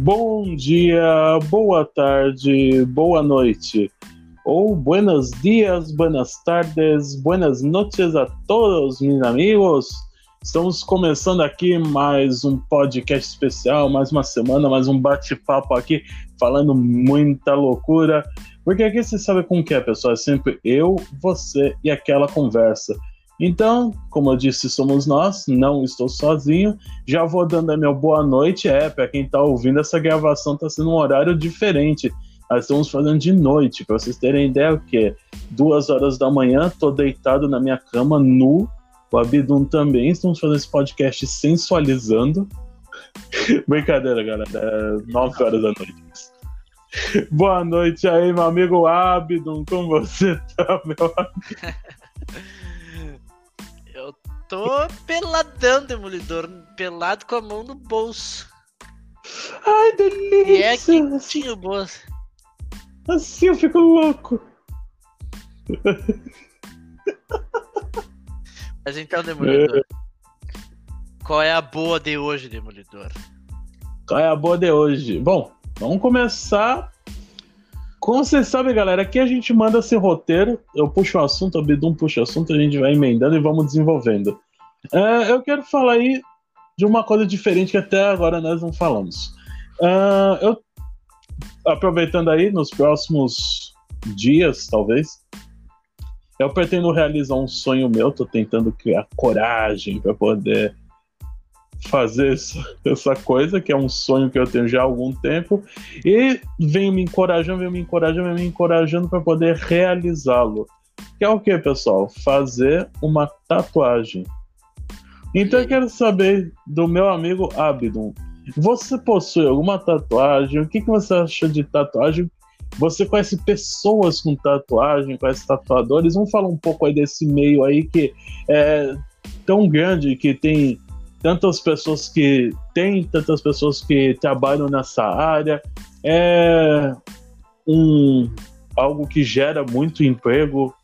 Bom dia, boa tarde, boa noite. Ou buenos dias, buenas tardes, buenas noches a todos, meus amigos. Estamos começando aqui mais um podcast especial, mais uma semana, mais um bate-papo aqui, falando muita loucura. Porque aqui você sabe como que é, pessoal. É sempre eu, você e aquela conversa. Então, como eu disse, somos nós, não estou sozinho. Já vou dando a minha boa noite. É, para quem está ouvindo, essa gravação está sendo um horário diferente. Nós estamos fazendo de noite, para vocês terem ideia, o que duas horas da manhã, tô deitado na minha cama, nu. O Abdum também. Estamos fazendo esse podcast sensualizando. Brincadeira, galera. É nove horas da noite. Boa noite aí, meu amigo Abdum. Como você tá, meu amigo? Tô peladão, Demolidor. Pelado com a mão no bolso. Ai, delícia! E é quentinho o bolso. Assim eu fico louco. Mas então, Demolidor. Qual é a boa de hoje, Demolidor? Qual é a boa de hoje? Bom, vamos começar. Como vocês sabem, galera, aqui a gente manda esse roteiro. Eu puxo o assunto, o Bidum puxa o assunto, a gente vai emendando e vamos desenvolvendo. É, eu quero falar aí de uma coisa diferente que até agora nós não falamos. É, eu, aproveitando aí, nos próximos dias, talvez, eu pretendo realizar um sonho meu, tô tentando criar coragem para poder fazer essa, coisa, que é um sonho que eu tenho já há algum tempo, e venho me encorajando, venho me encorajando, venho me encorajando para poder realizá-lo. Que é o que, pessoal? Fazer uma tatuagem. Então eu quero saber do meu amigo Abdon. Você possui alguma tatuagem? O que, que você acha de tatuagem? Você conhece pessoas com tatuagem, conhece tatuadores? Vamos falar um pouco aí desse meio aí que é tão grande, que tem tantas pessoas que têm, tantas pessoas que trabalham nessa área. É um, algo que gera muito emprego,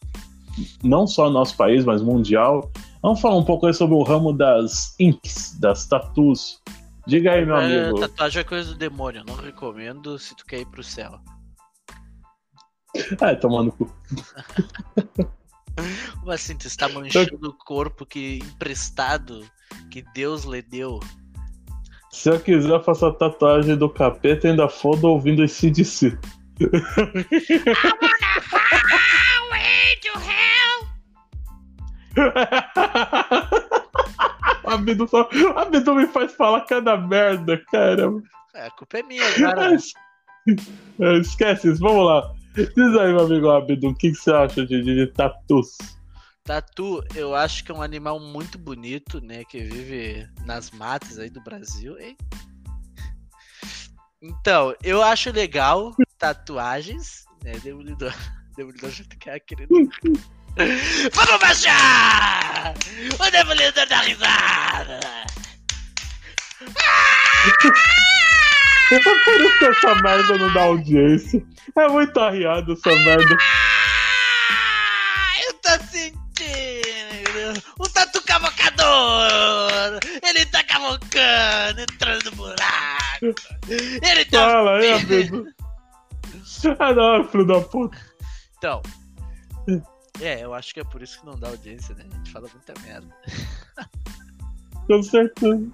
não só no nosso país, mas mundial. Vamos falar um pouco aí sobre o ramo das inks, das tatuas. Diga aí, meu É, amigo. tatuagem é coisa do demônio. Não recomendo se tu quer ir pro céu. Ah, tomando cu. Como assim? Tu está manchando o corpo que emprestado que Deus lhe deu. Se eu quiser, eu faço a tatuagem do capeta e ainda foda ouvindo esse CDC. A Bidu só. A Bidu me faz falar cada merda, cara. É, a culpa é minha agora. É, Esquece isso, vamos lá. Diz aí, meu amigo Abdu, o que, que você acha de, de, tatus? Tatu, eu acho que é um animal muito bonito, né? Que vive nas matas aí do Brasil. hein? Então, eu acho legal tatuagens, né? Demolidor. Demolidor já tá querendo. Vamos baixar! O Demolidor da risada! É por isso que essa merda não dá audiência. É muito arriado essa merda. Ah, eu tô sentindo! Um tatu cavocador! Ele tá cavocando, entrando no buraco! Ele tá. Fala aí, Abdu. Ah, não, filho da puta. Então. É, eu acho que é por isso que não dá audiência, né? A gente fala muita merda. Com certeza.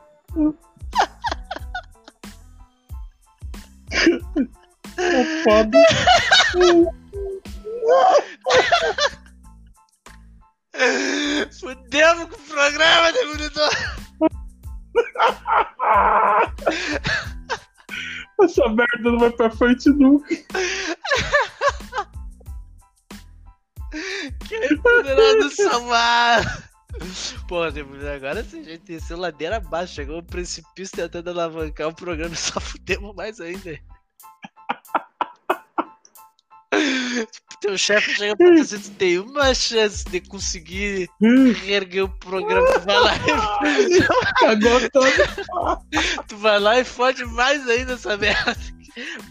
É foda. Fudemos com o programa, Demolidor! Essa merda não vai pra frente nunca. Quem poderá nos salvar? Pô, Demolidor, agora a gente desceu ladeira abaixo, chegou um precipício tentando alavancar o programa e só fudemos mais ainda. Tipo, teu chefe chega pra dizer que tem uma chance de conseguir reerguer o programa. Tu vai lá e, Cagou todo. tu vai lá e fode mais ainda essa merda.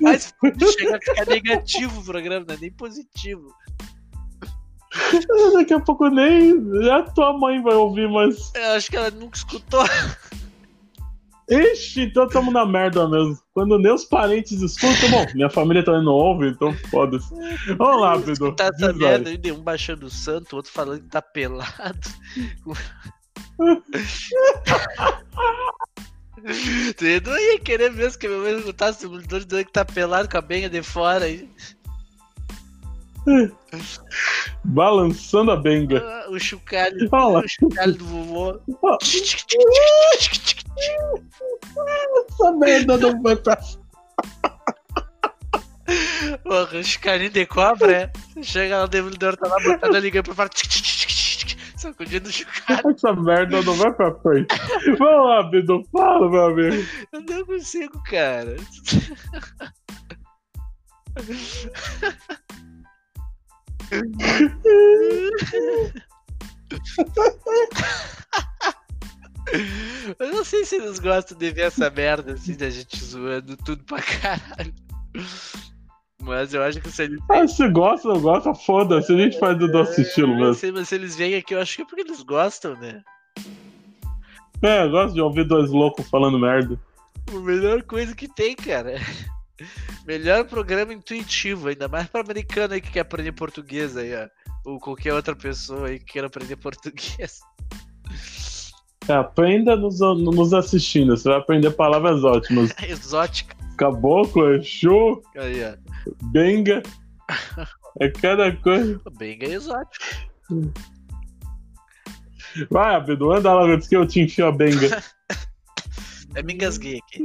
Mais chega a ficar negativo o programa, não é nem positivo. Daqui a pouco nem a tua mãe vai ouvir, mas. Eu acho que ela nunca escutou. Ixi, então tamo na merda mesmo. Quando nem os parentes escutam, bom, minha família também não ouve, então foda-se. Vamos lá, Bidu. Tá essa merda aí. um baixando o santo, outro falando que tá pelado. Tu não ia querer mesmo que minha mãe escutasse o demolidor dizendo que tá pelado com a benha de fora aí. Balançando a benga. Ah, O chocalho, Fala. o chocalho do vovô. Essa merda não vai pra. Porra, o chocalhinho de cobra, é? Chega lá, o demolidor tá lá botando a liga pra fora. Sacudindo o chocalho. Essa merda não vai pra frente. Vamos lá, Bidu, fala, meu amigo. Eu não consigo, cara. Eu não sei se eles gostam de ver essa merda assim da gente zoando tudo pra caralho. Mas eu acho que se eles. Ah, se gosta, não gosta, foda-se. A gente faz do nosso estilo Eu mesmo. sei, mas se eles vêm aqui, eu acho que é porque eles gostam, né? É, eu gosto de ouvir dois loucos falando merda. A melhor coisa que tem, cara. Melhor programa intuitivo, ainda mais pra americano aí que quer aprender português aí, ó. Ou qualquer outra pessoa aí que queira aprender português. É, aprenda nos, nos assistindo, você vai aprender palavras ótimas. Exótica. Caboclo, Exu, Aí, ó. Benga. É cada coisa. Bem exótico. Vai, Abdu, anda logo antes que eu te enfio a benga. É me engasguei aqui.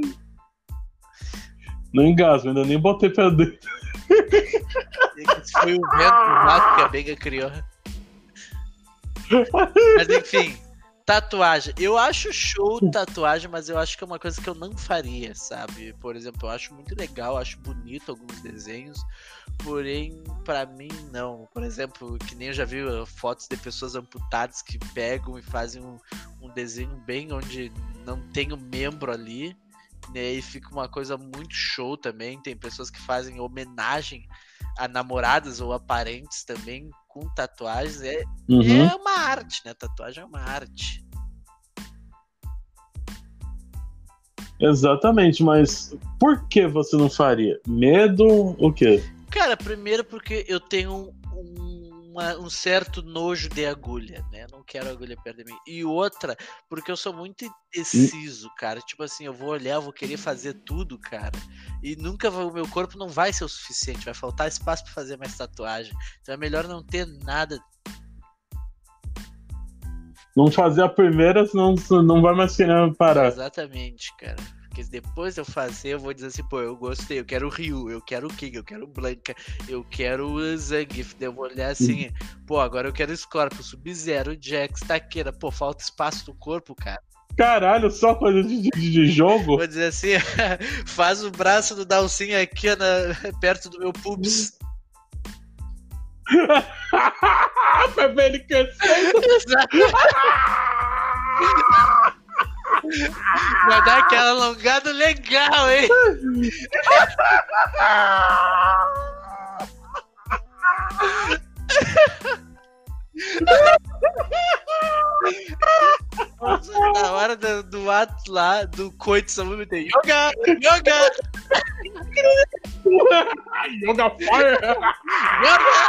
Não engasgo, ainda nem botei pra dentro. Esse foi o vento lá que a Benga criou. Mas enfim, tatuagem. Eu acho show tatuagem, mas eu acho que é uma coisa que eu não faria, sabe? Por exemplo, eu acho muito legal, acho bonito alguns desenhos, porém, pra mim, não. Por exemplo, que nem eu já vi uh, fotos de pessoas amputadas que pegam e fazem um, um desenho bem onde não tem o membro ali. Né, e fica uma coisa muito show também. Tem pessoas que fazem homenagem a namoradas ou a parentes também com tatuagens. É, Uhum. é uma arte, né? Tatuagem é uma arte. Exatamente, mas por que você não faria? Medo, o quê? Cara, primeiro porque eu tenho um, uma- um certo nojo de agulha, né? Não quero agulha perto de mim. E outra, porque eu sou muito indeciso, cara. Tipo assim, eu vou olhar, eu vou querer fazer tudo, cara. E nunca o meu corpo não vai ser o suficiente, vai faltar espaço pra fazer mais tatuagem. Então é melhor não ter nada. Não fazer a primeira, senão não vai mais querer parar. Exatamente, cara. Porque depois de eu fazer, eu vou dizer assim, pô, eu gostei, eu quero o Ryu, eu quero o King, eu quero o Blanca, eu quero o Zangief. Daí eu vou olhar assim, pô, agora eu quero o Scorpio, Sub-Zero, Jax, Taqueira. Pô, falta espaço no corpo, cara. Caralho, só coisa de, de, de jogo? Vou dizer assim, faz o braço do Dalsin aqui na- perto do meu pubis. pra ver ele. Vai dar aquela alongada legal, hein? Nossa, Na hora do, do ato lá, do coito, só vou meter yoga, yoga, Joga fire. yoga.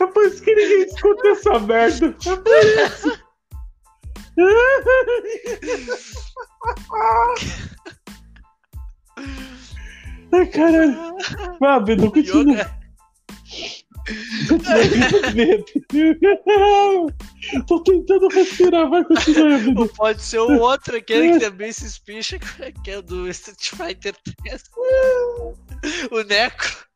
É por isso que ninguém escuta essa merda. É por isso. Ai, caralho. Vai, Bedu, continua. Yoga. Tô tentando respirar, vai continuar. Ou pode ser o outro, aquele que também se espicha, que é o do Street Fighter 3. O Neco.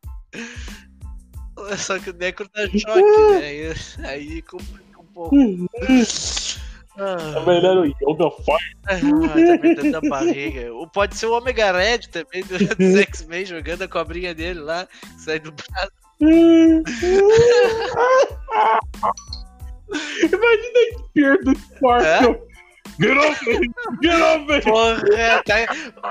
Só que o Necro tá choque, né? Aí, complica um pouco. Ah, melhor o Yoga Fire. Ah, me dando a barriga. Ou pode ser o Omega Red também, do, do X-Men, jogando a cobrinha dele lá, sai do braço. Imagina a esquerda do Scorpion. Get off me! Get off me! Porra, tá...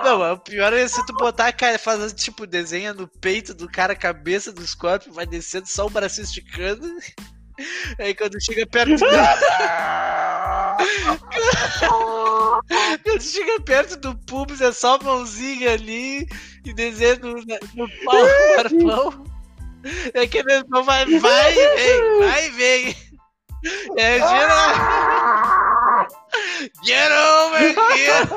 Não, o pior é se tu botar a cara, fazer tipo, desenha no peito do cara a cabeça do Scorpion, vai descendo só o braço esticando. Aí quando chega perto do. quando chega perto do pubis é só a mãozinha ali e desenha no, no pau do arpão. É que ele não vai, vai e vem, vai e vem. É, gira. Get over here!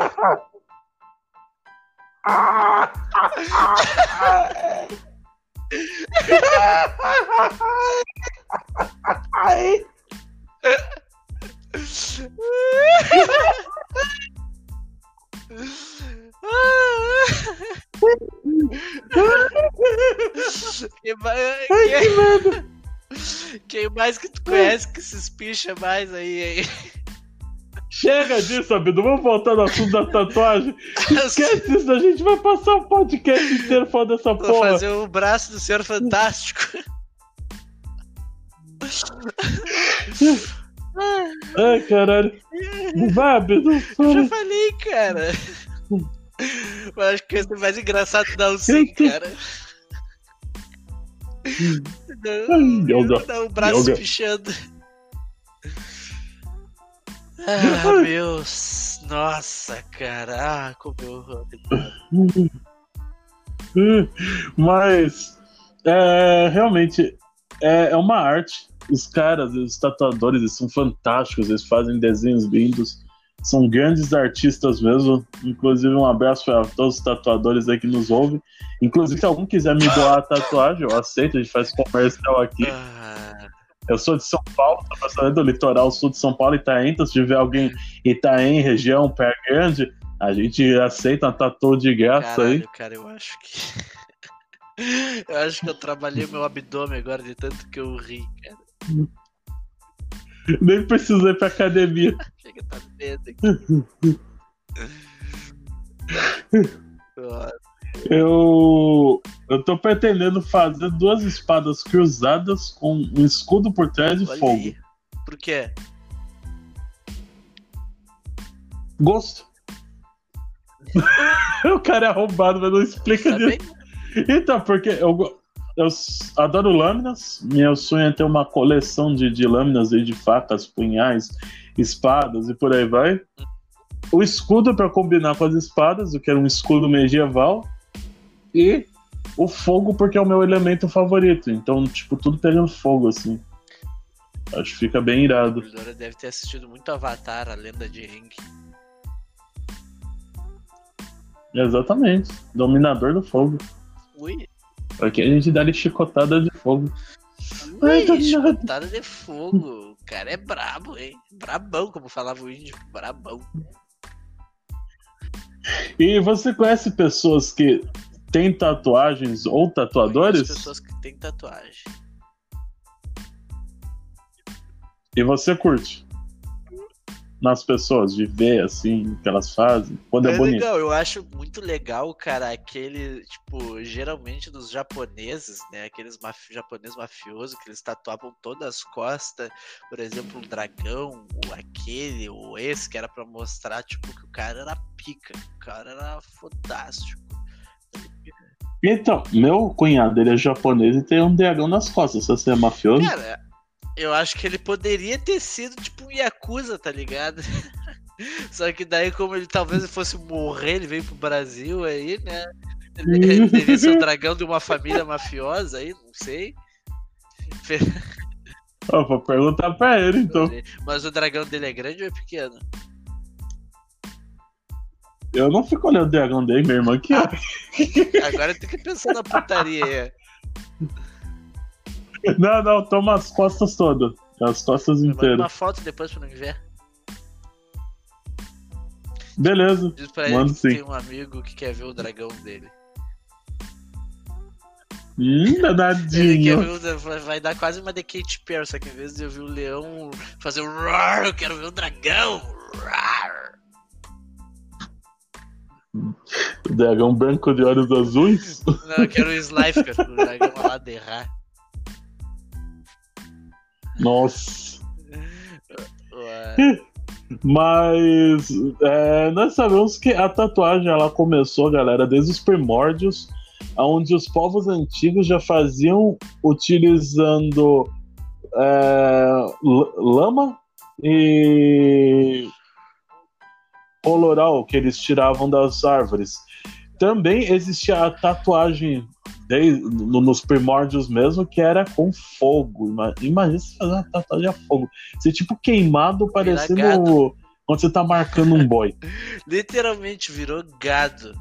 Quem mais, quem, quem mais que tu conhece que se espicha mais aí, aí? Chega disso, Abido. Vamos voltar no assunto da tatuagem. Esquece isso, a gente vai passar o podcast inteiro falando dessa porra. Vou fazer o braço do Senhor Fantástico. Ai, caralho. Vai, Abido. Eu já falei, cara. Eu acho que esse é mais engraçado não sim, cara. Não, Yoga. não, o braço Yoga. pichando. Ah, meus. Nossa, cara. Ah, como eu. Mas é, realmente é, é uma arte. Os caras, os tatuadores, eles são fantásticos, eles fazem desenhos lindos, são grandes artistas mesmo. Inclusive, um abraço para todos os tatuadores aí que nos ouvem. Inclusive, se algum quiser me doar a tatuagem, eu aceito, a gente faz comercial aqui. Eu sou de São Paulo, tô passando do litoral sul de São Paulo, Itaém, então se tiver alguém Itaém, região, Pé Grande, a gente aceita uma tatu de graça aí. cara, eu acho que. Eu acho que eu trabalhei meu abdômen agora de tanto que eu ri, cara. Nem precisei ir pra academia. Chega, tá medo aqui. Nossa, Eu, eu tô pretendendo fazer duas espadas cruzadas com um escudo por trás de fogo. aí. Por quê? Gosto. o cara é arrombado, mas não explica Tá disso. Então, porque eu, eu adoro lâminas. Meu sonho é ter uma coleção de, de lâminas de facas, punhais, espadas e por aí vai. O escudo para combinar com as espadas, eu quero um escudo medieval. E o fogo, porque é o meu elemento favorito. Então, tipo, tudo pegando fogo, assim. Acho que fica bem O irado. Dora deve ter assistido muito Avatar, a lenda de Aang. Exatamente. Dominador do fogo. Ui, Aqui a gente dá-lhe chicotada de fogo. Ai, ui, tá nada. chicotada de fogo. O cara é brabo, hein? Brabão, como falava o índio. Brabão. E você conhece pessoas que têm tatuagens ou tatuadores? Conheço pessoas que têm tatuagem. E você curte? Nas pessoas, de ver assim, o que elas fazem, quando é, É bonito. legal, eu acho muito legal, cara, aquele, tipo, geralmente dos japoneses, né, aqueles japoneses mafiosos que eles tatuavam todas as costas, por exemplo, um dragão, ou aquele, ou esse, que era pra mostrar, tipo, que o cara era pica, o cara era fodástico. Então, meu cunhado, ele é japonês e tem um dragão nas costas. Se você é mafioso, Cara, eu acho que ele poderia ter sido, tipo, um Yakuza, tá ligado? Só que daí, como ele talvez fosse morrer, ele veio pro Brasil aí, né? Ele, ele deveria ser o dragão de uma família mafiosa aí, não sei. Eu vou perguntar pra ele, então. Mas o dragão dele é grande ou é pequeno? Eu não fico olhando o dragão dele, minha irmã que é. Agora tem que pensar na putaria aí. Não, não, toma as costas todas. As costas Manda inteiras. uma foto depois pra não ver. Beleza. Diz pra ele Mando que sim. tem um amigo que quer ver o dragão dele. Hum, danadinho. vai dar quase uma de Kate Perry, só que em vez de eu ver o leão fazer o roar, eu quero ver o dragão. Roar. O dragão branco de olhos azuis? Não, eu quero o Slifer, o dragão lá de errar. Nossa. Mas é, nós sabemos que a tatuagem ela começou, galera, desde os primórdios, onde os povos antigos já faziam utilizando é, lama e coloral que eles tiravam das árvores. Também existia a tatuagem desde, nos primórdios mesmo, que era com fogo. Imagina se fazer uma tatuagem a fogo. Ser tipo queimado, parecendo quando você tá marcando um boy. Literalmente virou gado.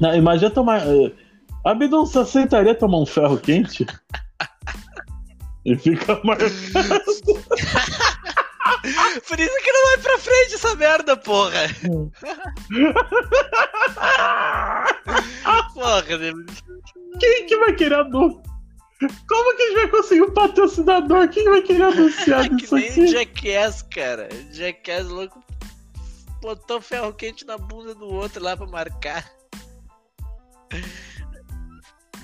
Não, imagina tomar. Uh, Abidon, você aceitaria tomar um ferro quente? e fica marcado. Por isso que não vai pra frente essa merda, porra. Quem que vai querer anunciar? Como que a gente vai conseguir um patrocinador? Quem vai querer anunciar é isso aqui? Jackass, cara. Jackass louco botou ferro quente na bunda do outro lá pra marcar.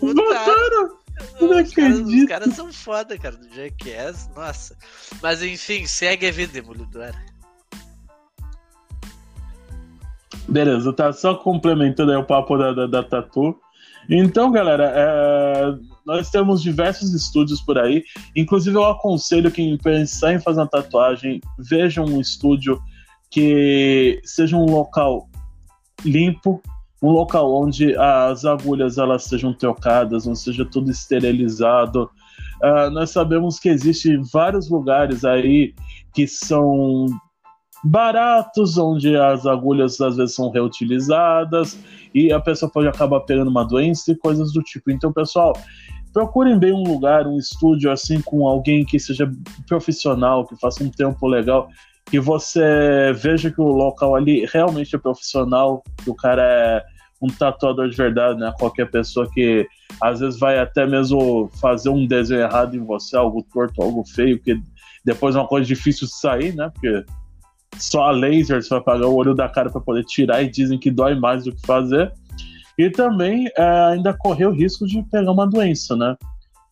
Botaram! Não os, caras, os caras são foda, cara, do Jackass, nossa. Mas enfim, segue a vida, Demolidor. Beleza, tá só complementando aí o papo da, da, da Tatu. Então, galera, é, nós temos diversos estúdios por aí. Inclusive, eu aconselho quem pensar em fazer uma tatuagem, veja um estúdio que seja um local limpo, um local onde as agulhas elas sejam trocadas, não seja tudo esterilizado. Uh, nós sabemos que existem vários lugares aí que são baratos, onde as agulhas às vezes são reutilizadas e a pessoa pode acabar pegando uma doença e coisas do tipo. Então, pessoal, procurem bem um lugar, um estúdio assim com alguém que seja profissional, que faça um tempo legal que você veja que o local ali realmente é profissional, que o cara é um tatuador de verdade, né? Qualquer pessoa que às vezes vai até mesmo fazer um desenho errado em você, algo torto, algo feio, que depois é uma coisa difícil de sair, né? Porque só a laser você vai pagar o olho da cara para poder tirar e dizem que dói mais do que fazer. E também é, ainda correr o risco de pegar uma doença, né?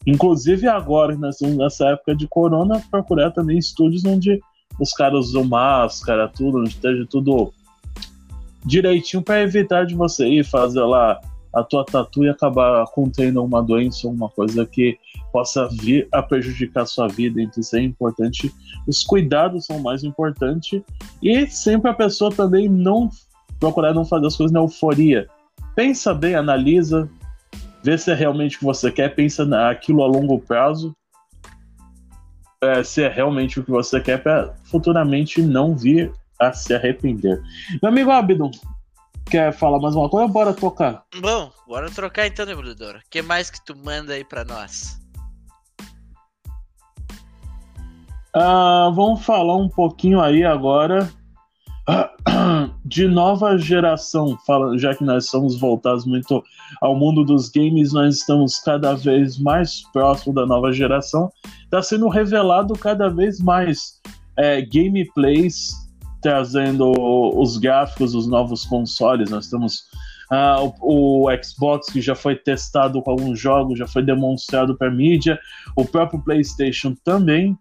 Inclusive agora, nessa época de corona, procurar também estúdios onde os caras usam máscara, tudo, onde esteja tudo direitinho para evitar de você ir fazer lá a tua tatu e acabar contendo uma doença ou uma coisa que possa vir a prejudicar sua vida. Então isso é importante. Os cuidados são mais importantes e sempre a pessoa também não procurar não fazer as coisas na euforia. Pensa bem, analisa, vê se é realmente o que você quer, pensa naquilo a longo prazo é, se é realmente o que você quer para futuramente não vir a se arrepender. Meu amigo Abdon, quer falar mais uma coisa? Bora trocar. Bom, bora trocar então, Demolidor. O que mais que tu manda aí para nós? Ah, vamos falar um pouquinho aí agora de nova geração, já que nós somos voltados muito ao mundo dos games, nós estamos cada vez mais próximo da nova geração. Está sendo revelado cada vez mais é, gameplays trazendo os gráficos dos novos consoles. Nós temos uh, o, o, Xbox que já foi testado com alguns jogos, já foi demonstrado para mídia, o próprio PlayStation também.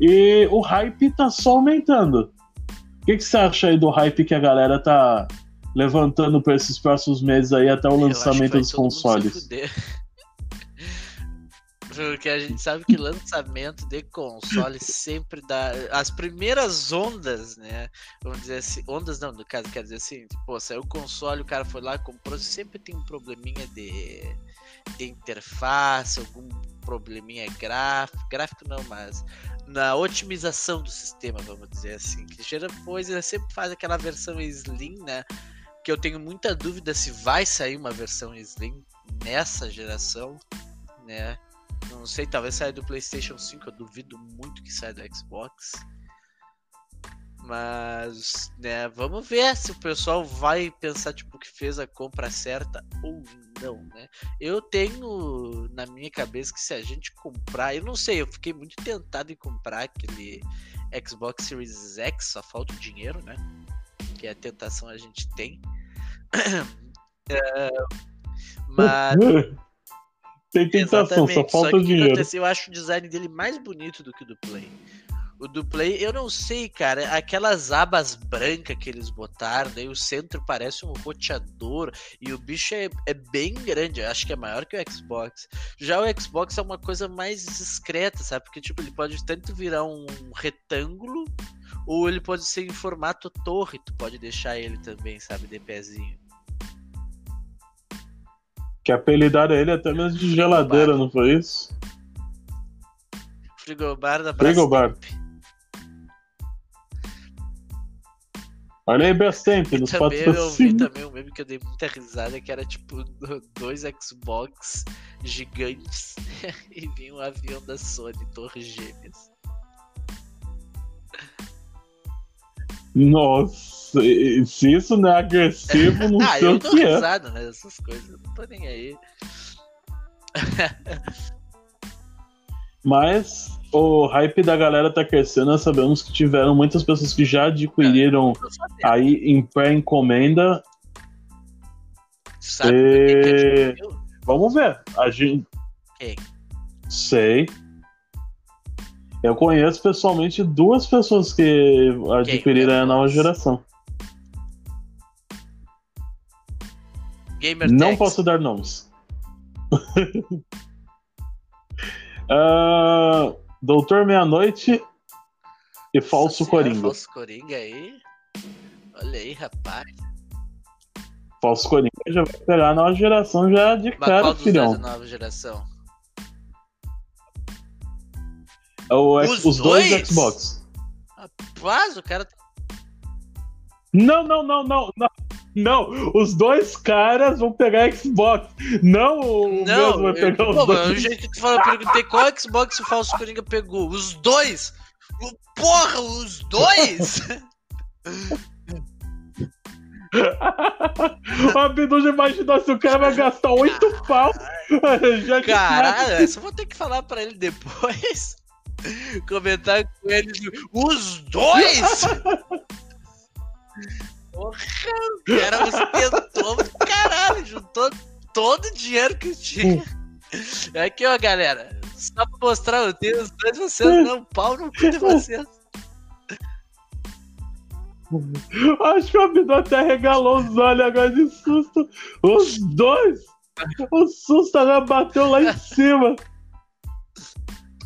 E o hype está só aumentando. O que, que você acha aí do hype que a galera tá levantando para esses próximos meses aí até o lançamento dos consoles? Porque a gente sabe que lançamento de console sempre dá. As primeiras ondas, né? Vamos dizer assim. Ondas não, no caso, quer dizer assim, pô, saiu o console, o cara foi lá, comprou, sempre tem um probleminha de, de interface, algum probleminha gráfico. Gráfico não, mas na otimização do sistema, vamos dizer assim. Que gera coisa, sempre faz aquela versão Slim, né? Que eu tenho muita dúvida se vai sair uma versão Slim nessa geração, né? Não sei, talvez saia do PlayStation 5, eu duvido muito que saia do Xbox. Mas, né, vamos ver se o pessoal vai pensar, tipo, que fez a compra certa ou não, né? Eu tenho na minha cabeça que se a gente comprar, eu não sei, eu fiquei muito tentado em comprar aquele Xbox Series X, só falta o dinheiro, né? Que é a tentação a gente tem. é, mas. Tem tentação, só falta o dinheiro. Eu acho o design dele mais bonito do que o do Play. O do Play, eu não sei, cara. Aquelas abas brancas que eles botaram, daí o centro parece um roteador e o bicho é, é bem grande. Eu acho que é maior que o Xbox. Já o Xbox é uma coisa mais discreta, sabe? Porque, tipo, ele pode tanto virar um retângulo ou ele pode ser em formato torre. Tu pode deixar ele também, sabe? De pezinho. Que apelidaram ele até mesmo de geladeira, não foi isso? Frigobar da Frigobar. Olha aí, Brastemp, nos também Eu vi também um meme que eu dei muita risada, que era tipo dois Xbox gigantes e vinha um avião da Sony, Torres Gêmeas. Nossa, se isso não é agressivo, não ah, sei o que é. Ah, eu tô risado, né? Essas coisas, eu não tô nem aí. Mas o hype da galera tá crescendo. Nós sabemos que tiveram muitas pessoas que já adquiriram é, aí em pré-encomenda. Sabe e... Vamos ver. A gente. Quem? Sei. Eu conheço pessoalmente duas pessoas que adquiriram a nova geração. Gamer Não posso dar nomes. uh, Doutor Meia-Noite e Falso Nossa Coringa. Falso Coringa aí. Olha aí, rapaz. Falso Coringa já vai pegar a nova geração já de Mas cara, qual filhão. nova geração? É o, os, os dois? dois Xbox. Rapaz, o cara. Tá- não, não, não, não, não. Não, os dois caras vão pegar Xbox. Não o não, vai pegar eu, os pô, dois. O jeito que tu fala, eu perguntei qual Xbox o Falso Coringa pegou. Os dois! Porra, os dois! o Abdu já imaginou se o cara vai gastar oito pau. Já Caralho, só vou ter que falar pra ele depois. Comentar com ele. Os dois! Porra, cara, você tentou, caralho, juntou todo o dinheiro que tinha. É aqui, ó, galera. Só pra mostrar, eu tenho os dois vocês, não, pau no cu de vocês. Acho que o Abdu até regalou os olhos agora de susto. Os dois! O susto agora bateu lá em cima.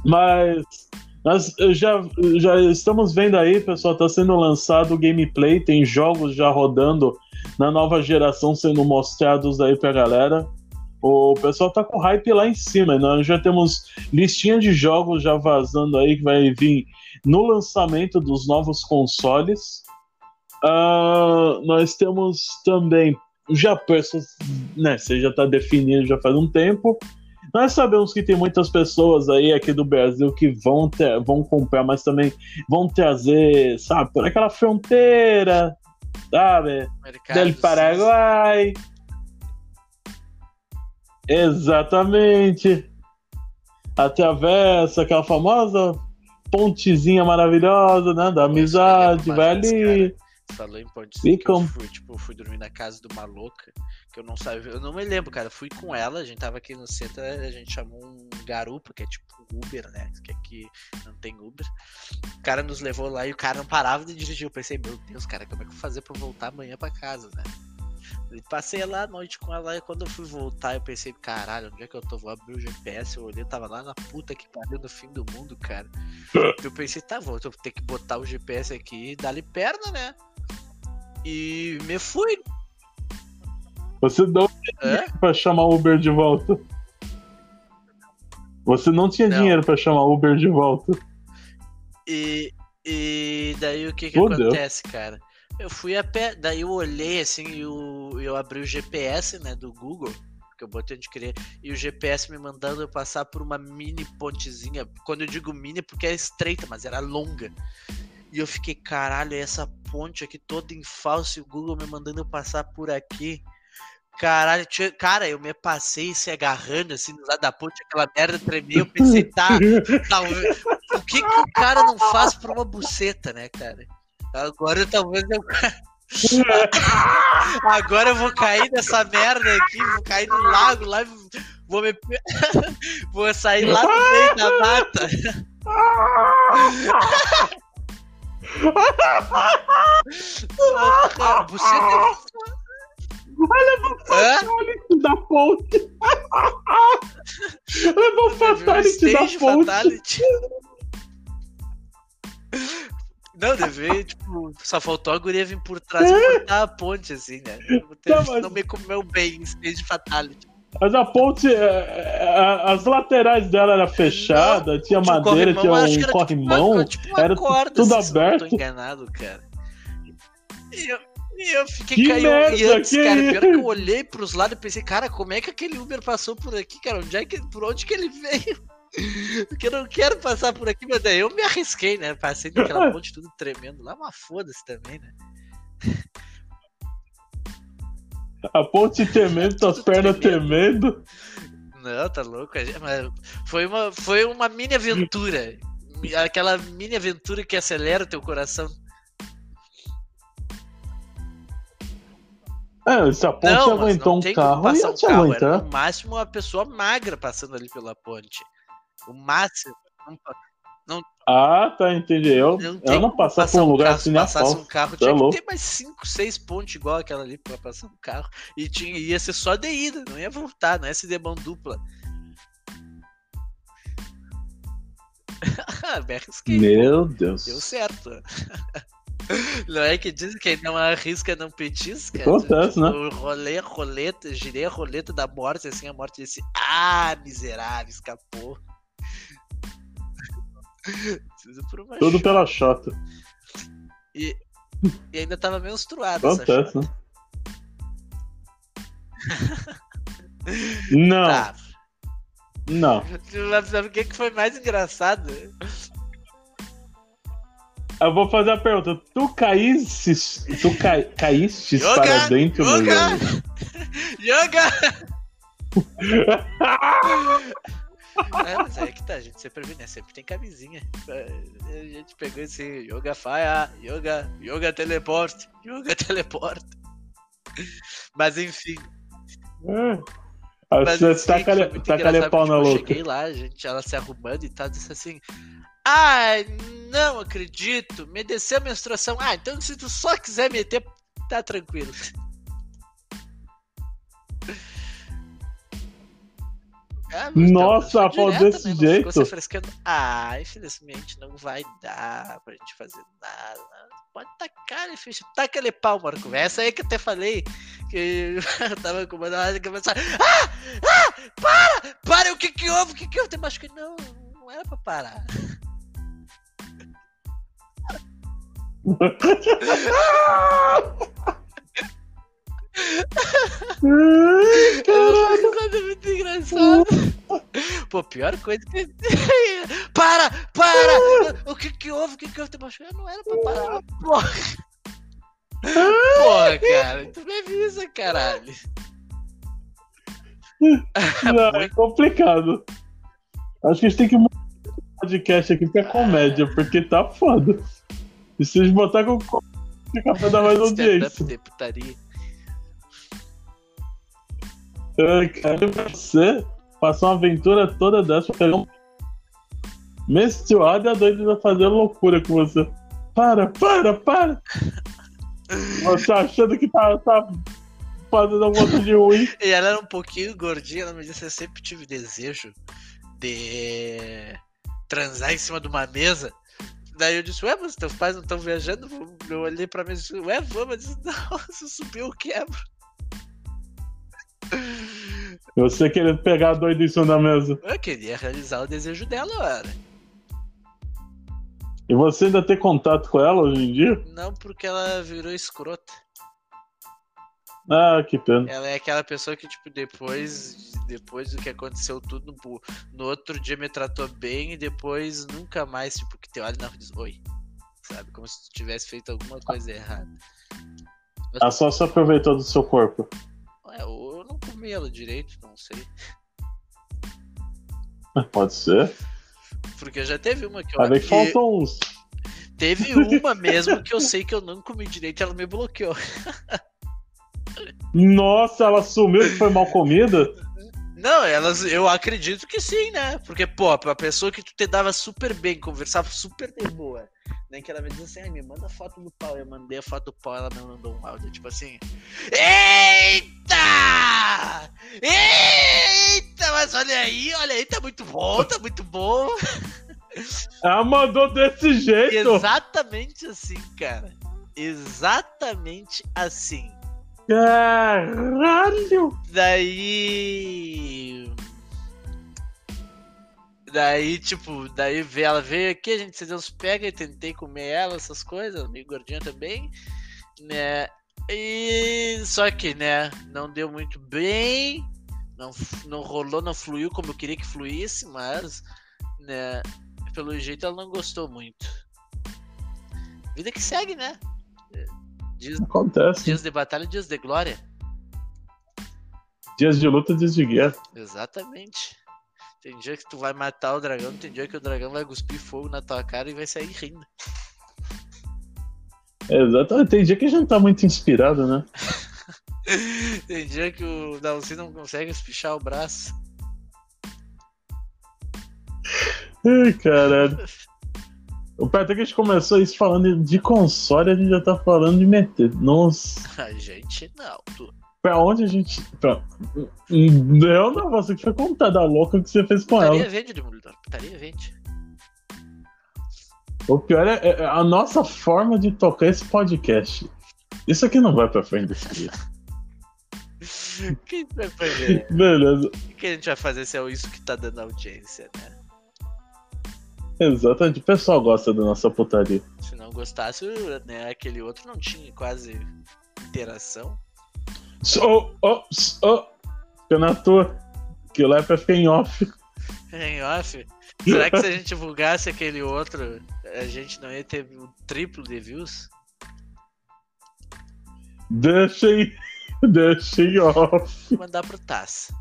Mas nós já, já estamos vendo aí, pessoal, está sendo lançado o gameplay, tem jogos já rodando na nova geração sendo mostrados aí pra galera. O pessoal tá com hype lá em cima. Nós já temos listinha de jogos já vazando aí que vai vir no lançamento dos novos consoles. Uh, nós temos também já né? Você já tá definido já faz um tempo. Nós sabemos que tem muitas pessoas aí aqui do Brasil que vão, ter, vão comprar, mas também vão trazer, sabe, por aquela fronteira, sabe? Mercado Del Paraguai. Exatamente. Atravessa aquela famosa pontezinha maravilhosa, né? Da amizade, vai ali. Cara falou em Ponte Sim, que eu fui, tipo, fui dormir na casa de uma louca, que eu não sabia, eu não me lembro, cara, fui com ela, a gente tava aqui no centro, a gente chamou um garupa, que é tipo Uber, né, que aqui não tem Uber, o cara nos levou lá e o cara não parava de dirigir, eu pensei, meu Deus, cara, como é que eu vou fazer pra voltar amanhã pra casa, né? E passei lá a noite com ela e quando eu fui voltar eu pensei, caralho, onde é que eu tô? Vou abrir o GPS, eu olhei, tava lá na puta que pariu no fim do mundo, cara. Eu pensei, tá, vou ter que botar o GPS aqui e dar-lhe perna, né? E me fui. Você não tinha é? pra chamar o Uber de volta. Você não tinha não. dinheiro pra chamar o Uber de volta. E, e daí o que que acontece, cara? Eu fui a pé, daí eu olhei assim e eu, eu abri o GPS, né, do Google, que eu botei onde querer, e o GPS me mandando eu passar por uma mini pontezinha. Quando eu digo mini, porque é estreita, mas era longa. E eu fiquei, caralho, essa ponte aqui toda em falso e o Google me mandando passar por aqui. Caralho, cara, eu me passei se agarrando assim do lado da ponte, aquela merda tremia. Eu pensei, tá, talvez. O que, que o cara não faz por uma buceta, né, cara? Agora talvez eu. Agora eu vou cair nessa merda aqui, vou cair no lago lá, vou me. vou sair lá no meio da mata. Você Olha o fatality da ponte. Levou o fatality da ponte. Fatality. Não, deve, tipo, só faltou a guria vir por trás e cortar a ponte, assim, né? Não, mas... não me comeu bem, stage fatality. Mas a ponte, é, é, as laterais dela era fechada, não, tinha madeira, tinha um corrimão, uma, uma era tudo aberto. não tô enganado, cara. E eu, e eu fiquei que merda, e antes, que... cara, pior que eu olhei pros lados e pensei, cara, como é que aquele Uber passou por aqui, cara? Onde é que, por onde que ele veio? Porque eu não quero passar por aqui, mas daí eu me arrisquei, né? Passei naquela ponte tudo tremendo lá, mas foda-se também, né? A ponte tremendo, tuas pernas tremendo. Não, tá louco. Mas foi uma, foi uma mini aventura. Aquela mini aventura que acelera o teu coração. É, se a ponte não, aguentou um carro, ia um te carro. aguentar. Era no máximo uma pessoa magra passando ali pela ponte. O máximo. Não, ah, tá, entendi. Eu não, eu não passar por um lugar assim passasse um carro, tinha é que ter mais 5, 6 pontos igual aquela ali pra passar um carro. E tinha, ia ser só de ida, não ia voltar, não ia ser de mão dupla. Meu Deus. Deu certo. Não é que dizem que não arrisca, não petisca? Acontece, né? O rolê, roleta, girei a roleta da morte, assim, a morte disse, ah, miserável, escapou. Tudo pela chota. E, e ainda tava menstruado. Acontece, né? Não. Tá. Não. Sabe o que foi mais engraçado? Eu vou fazer a pergunta. Tu caíste, tu ca, caíste para dentro yoga! do Yoga! é, mas é que tá, a gente sempre vê, né? Sempre tem camisinha. A gente pegou esse Yoga Fire, Yoga, Yoga Teleporte, Yoga Teleporte. Mas enfim. É. Mas, você tá, cale, tá calepau na louca. Eu cheguei lá, a gente, ela se arrumando e tal, disse assim: Ai, não acredito. Me desceu a menstruação. Ah, então se tu só quiser meter, tá tranquilo. Ah, Nossa, pô, desse né? jeito. Ficou frescando. Ah, infelizmente não vai dar pra gente fazer nada. Pode tacar, filho. Taca ele pau, Marco. Essa aí que eu até falei. Que eu tava com uma hora que começar. Ah! Ah! Para! Para! O que que houve? O que que houve? Tem que não, não era pra parar. Caralho, é muito engraçado. Pô, pior coisa que. para! Para! O que que houve? O que que houve? Te machucou? Não era pra parar, porra. Porra, cara. Tu me avisa, caralho. Não, é complicado. Acho que a gente tem que mudar o podcast aqui pra comédia, porque tá foda. E se eles botar com café da mais audiência. De putaria. Ai, cara, você passou uma aventura toda dessa pra pegar um. A doida vai fazer loucura com você. Para, para, para! Você achando que tá, tá fazendo alguma coisa de ruim. E ela era um pouquinho gordinha, ela me disse: Eu sempre tive desejo de transar em cima de uma mesa. Daí eu disse, ué, mas teus pais não estão viajando? Eu olhei pra mim e disse, ué, vamos. Eu disse, não, se subir eu quebro. Você querendo pegar a doida em cima da mesa. Eu queria realizar o desejo dela, era. E você ainda tem contato com ela hoje em dia? Não, porque ela virou escrota. Ah, que pena. Ela é aquela pessoa que, tipo, depois, depois do que aconteceu tudo, no, outro dia me tratou bem e depois nunca mais, tipo, que te olha na rua diz oi. sabe? Como se tu tivesse feito alguma coisa errada. Ela só se aproveitou do seu corpo. É, ou eu não comi ela direito, não sei. Pode ser. Porque já teve uma que eu Vai ver que faltam uns. Teve uma mesmo que eu sei que eu não comi direito ela me bloqueou. Nossa, ela sumiu que foi mal comida? Não, elas, eu acredito que sim, né? Porque, pô, pra pessoa que tu te dava super bem, conversava super de boa, né? Que ela me dizia assim, me manda foto do pau. Eu mandei a foto do pau, ela me mandou um áudio, tipo assim. Eita! Eita! Mas olha aí, olha aí, tá muito bom, tá muito bom. Ela mandou desse jeito. Exatamente assim, cara. Exatamente assim. Caralho! Daí. Daí, tipo, daí ela veio aqui, a gente se Deus pega e tentei comer ela, essas coisas, meio gordinha também, né? E só que, né, não deu muito bem, não, não rolou, não fluiu como eu queria que fluísse, mas, né, pelo jeito ela não gostou muito. Vida que segue, né? Dias, Acontece. dias de batalha, dias de glória. Dias de luta, dias de guerra. Exatamente. Tem dia que tu vai matar o dragão, tem dia que o dragão vai cuspir fogo na tua cara e vai sair rindo. Exatamente. Tem dia que a gente tá muito inspirado, né? Tem dia que o Dalcy não consegue espichar o braço. Ai, caralho. O que a gente começou isso falando de console, a gente já tá falando de meter. Nossa, A gente não. Tu... pra onde a gente. Pra... Eu não, você que foi contar da louca que você fez com Putaria ela. vende, Demolidor. Putaria vende. O pior é, é a nossa forma de tocar esse podcast. Isso aqui não vai pra frente desse dia. Quem vai fazer? Beleza. O que a gente vai fazer se é isso que tá dando audiência, né? Exatamente. O pessoal gosta da nossa putaria. Se não gostasse, né, aquele outro não tinha quase interação. Oh, oh, oh. Fica na tua. Que lá é pra ficar em off. Em off. Será que se a gente divulgasse aquele outro, a gente não ia ter o triplo de views? Deixa aí. Deixa em off. Mandar pro Taz.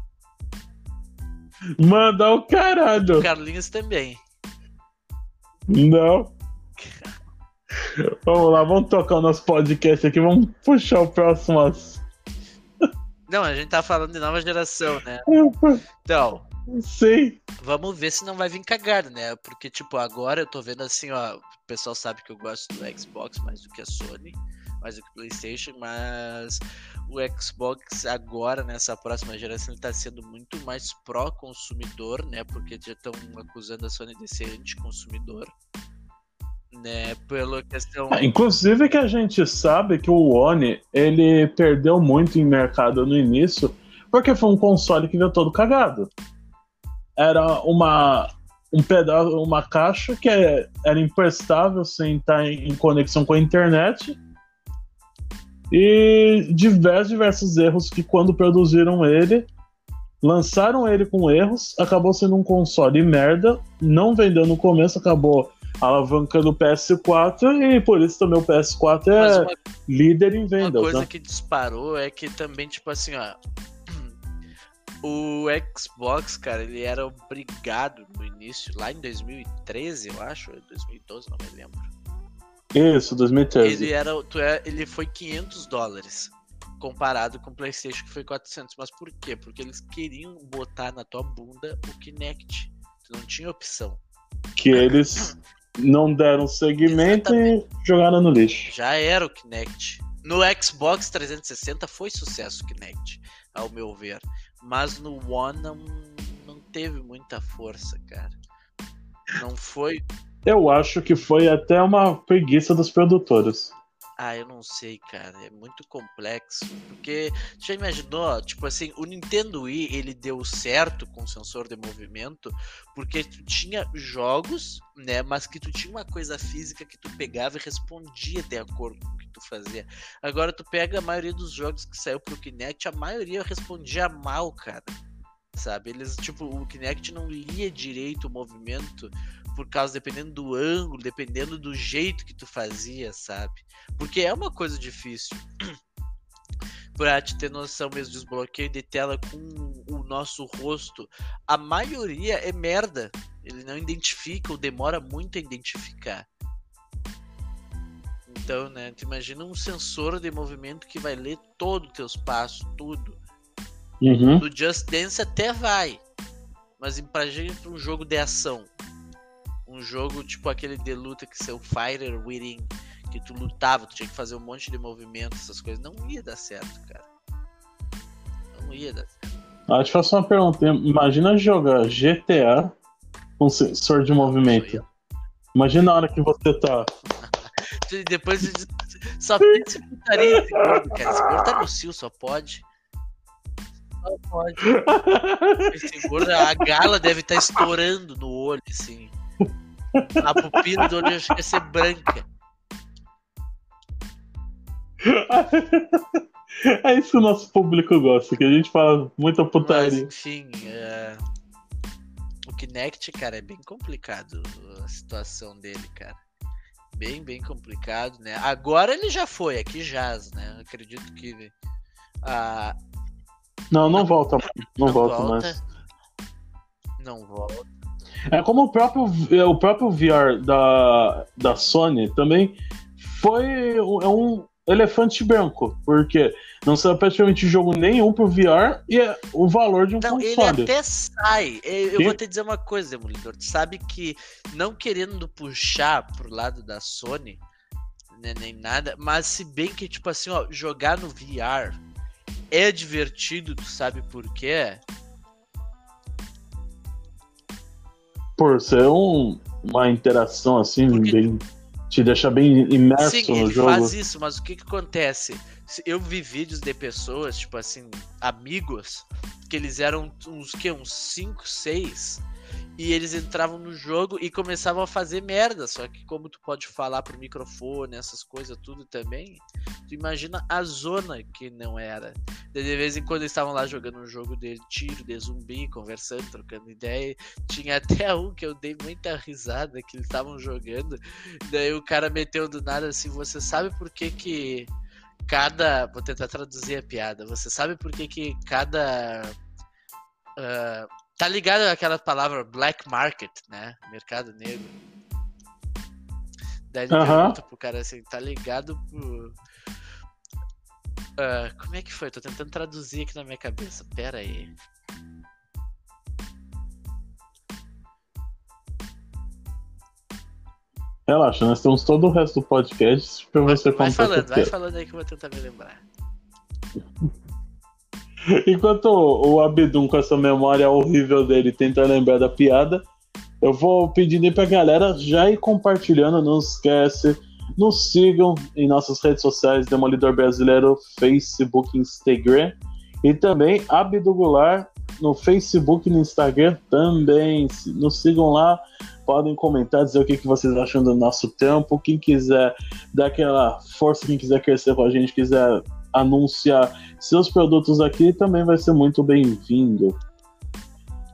Mandar o caralho. O Carlinhos também. Não. Vamos lá, vamos tocar o nosso podcast aqui. Vamos puxar o próximo assunto. Não, a gente tá falando de nova geração, né? Então, Sim. vamos ver se não vai vir cagado, né? Porque, tipo, agora eu tô vendo assim, ó. O pessoal sabe que eu gosto do Xbox mais do que a Sony, mais do que o PlayStation, mas o Xbox agora, nessa próxima geração, ele tá sendo muito mais pró-consumidor, né? Porque já estão acusando a Sony de ser anti-consumidor. Né, pela questão. Ah, Inclusive que a gente sabe que o One ele perdeu muito em mercado no início, porque foi um console que veio todo cagado. Era uma um pedaço, uma caixa que é- era imprestável sem estar em, em conexão com a internet e diversos diversos erros que quando produziram ele lançaram ele com erros, acabou sendo um console merda, não vendeu no começo, acabou alavancando o PS4 e por isso também o PS4 Mas é uma líder em Uma vendas, coisa né? que disparou é que também, tipo assim, ó. O Xbox, cara, ele era obrigado no início, lá em 2013, eu acho, ou 2012, não me lembro. Isso, 2013. Ele era, tu é, ele foi 500 dólares comparado com o PlayStation que foi 400. Mas por quê? Porque eles queriam botar na tua bunda o Kinect. Tu não tinha opção. Que eles não deram segmento e jogaram no lixo. Já era o Kinect. No Xbox 360 foi sucesso o Kinect, ao meu ver. Mas no One não, não teve muita força, cara. Não foi. Eu acho que foi até uma preguiça dos produtores. Ah, eu não sei, cara. É muito complexo. Porque, já imaginou? Tipo assim, o Nintendo Wii ele deu certo com o sensor de movimento porque tu tinha jogos, né? Mas que tu tinha uma coisa física que tu pegava e respondia de acordo com o que tu fazia. Agora tu pega a maioria dos jogos que saiu pro Kinect, a maioria respondia mal, cara. Sabe? Eles, tipo, o Kinect não lia direito o movimento por causa, dependendo do ângulo, dependendo do jeito que tu fazia, sabe? Porque é uma coisa difícil. pra te ter noção mesmo, desbloqueio de tela com o nosso rosto. A maioria é merda. Ele não identifica ou demora muito a identificar. Então, né, tu imagina um sensor de movimento que vai ler todo o teus passos, tudo. Uhum. No Just Dance até vai. Mas pra gente, um jogo de ação. Um jogo tipo aquele de luta que seu Fighter Within, que tu lutava, tu tinha que fazer um monte de movimentos, essas coisas. Não ia dar certo, cara. Não ia dar certo. Ah, eu fazer uma pergunta. Imagina jogar GTA com sensor de movimento. Imagina a hora que você tá. Depois só pensa em putaria esse gordo, cara. Esse gordo tá no cio, só pode. Só pode. Esse gordo, a gala deve estar tá estourando no olho, assim. A pupila do olho que ia ser branca. É isso que o nosso público gosta, que a gente fala muita putaria. Mas, enfim, é... o Kinect, cara, é bem complicado a situação dele, cara. Bem, bem complicado, né? Agora ele já foi, aqui jaz, né? acredito que. Ah... Não, não volta, não, não volta, volta mais. Não volta. É como o próprio, o próprio VR da, da Sony também foi é um, elefante branco, porque não saiu praticamente jogo nenhum pro VR e é o valor de um não, console. Ele até sai. Eu, vou te dizer uma coisa, Demolidor. Tu sabe que não querendo puxar pro lado da Sony, né, nem nada, mas se bem que, tipo assim, ó, jogar no VR é divertido, tu sabe por quê? Por ser um, uma interação assim, Porque... bem te deixa bem imerso Sim, no ele jogo. faz isso, mas o que que acontece? Eu vi vídeos de pessoas, tipo assim, amigos, que eles eram uns que uns 5, 6 e eles entravam no jogo e começavam a fazer merda. Só que como tu pode falar pro microfone, essas coisas tudo também, tu imagina a zona que não era. De vez em quando eles estavam lá jogando um jogo de tiro, de zumbi, conversando, trocando ideia. Tinha até um que eu dei muita risada que eles estavam jogando. Daí o cara meteu do nada assim, você sabe por que que cada... Vou tentar traduzir a piada. Você sabe por que que cada... Uh, Tá ligado aquela palavra black market, né? Mercado negro. Daí ele uh -huh. pergunta pro cara assim, tá ligado pro. Uh, como é que foi? Tô tentando traduzir aqui na minha cabeça. Pera aí. Relaxa, nós temos todo o resto do podcast pra você Vai falando, vai falando aí que eu vou tentar me lembrar. Enquanto o Abdum, com essa memória horrível dele, tenta lembrar da piada, eu vou pedindo pra galera já ir compartilhando, não esquece. Nos sigam em nossas redes sociais, Demolidor Brasileiro, Facebook, Instagram. E também Abdugular no Facebook e no Instagram também. Nos sigam lá, podem comentar, dizer o que, que vocês acham do nosso tempo. Quem quiser dar aquela força, quem quiser crescer com a gente, quiser anunciar seus produtos aqui, também vai ser muito bem-vindo.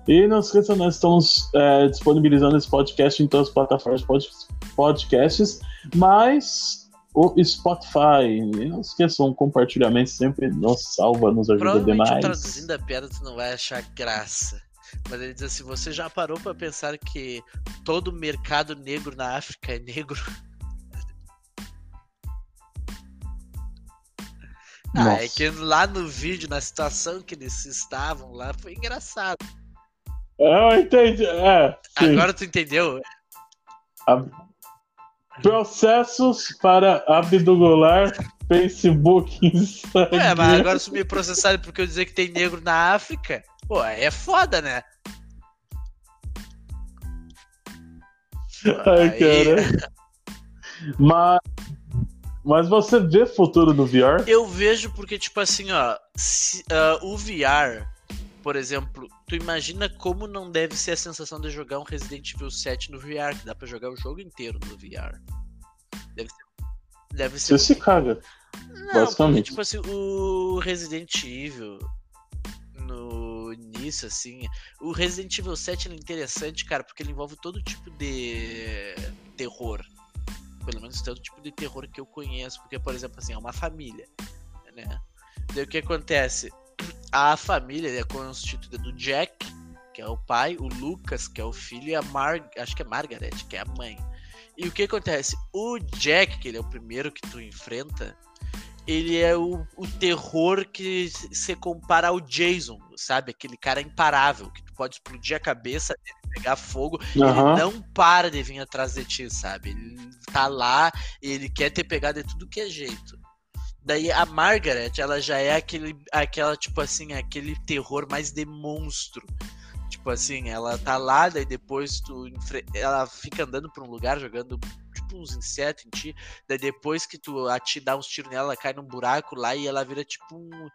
E não esqueça, nós estamos é, disponibilizando esse podcast em todas as plataformas de podcasts, mas o Spotify, não esqueçam, um compartilhamento sempre nos salva, nos ajuda demais. traduzindo a piada, tu não vai achar graça. Mas ele diz assim: você já parou para pensar que todo mercado negro na África é negro? Ah, é que lá no vídeo, na situação que eles estavam lá, foi engraçado. Eu entendi. É, Agora tu entendeu? A... Processos para abdugular Facebook Instagram. É, mas agora se me processarem porque eu dizer que tem negro na África, pô, é foda, né? Ai, Aí... cara. Mas mas você vê futuro no VR? Eu vejo porque, tipo assim, ó, se, uh, o VR, por exemplo, tu imagina como não deve ser a sensação de jogar um Resident Evil 7 no VR, que dá pra jogar o jogo inteiro no VR. Deve ser. Deve ser você se caga. Não, basicamente. Porque, tipo assim, o Resident Evil no início, assim. O Resident Evil 7 é interessante, cara, porque ele envolve todo tipo de terror. Pelo menos todo tipo de terror que eu conheço. Porque, por exemplo, assim, é uma família, né? Daí o que acontece? A família é constituída do Jack, que é o pai, o Lucas, que é o filho, e a Mar... acho que é Margaret, que é a mãe. E o que acontece? O Jack, que ele é o primeiro que tu enfrenta, ele é o, o terror que se compara ao Jason, sabe? Aquele cara imparável, que tu pode explodir a cabeça dele, pegar fogo, uhum. ele não para de vir atrás de ti, sabe? Ele tá lá, ele quer ter pegado de tudo que é jeito. Daí a Margaret, ela já é aquele, aquela, tipo assim, aquele terror mais de monstro. Tipo assim, ela tá lá, daí depois tu ela fica andando pra um lugar jogando tipo uns insetos em ti. Daí depois que tu a te dá uns tiros nela, ela cai num buraco lá e ela vira tipo um.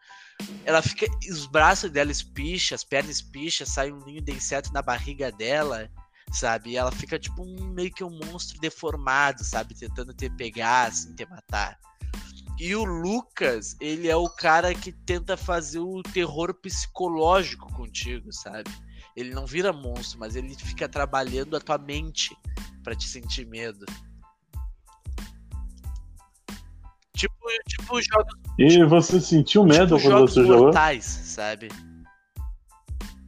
Ela fica. Os braços dela espicham, as pernas espicham, sai um ninho de inseto na barriga dela, sabe? E ela fica tipo um, meio que um monstro deformado, sabe? Tentando te pegar, assim, te matar. E o Lucas, ele é o cara que tenta fazer o terror psicológico contigo, sabe? Ele não vira monstro, mas ele fica trabalhando a tua mente para te sentir medo. Tipo, tipo jogos. E você sentiu medo tipo quando você jogou? mortais, sabe?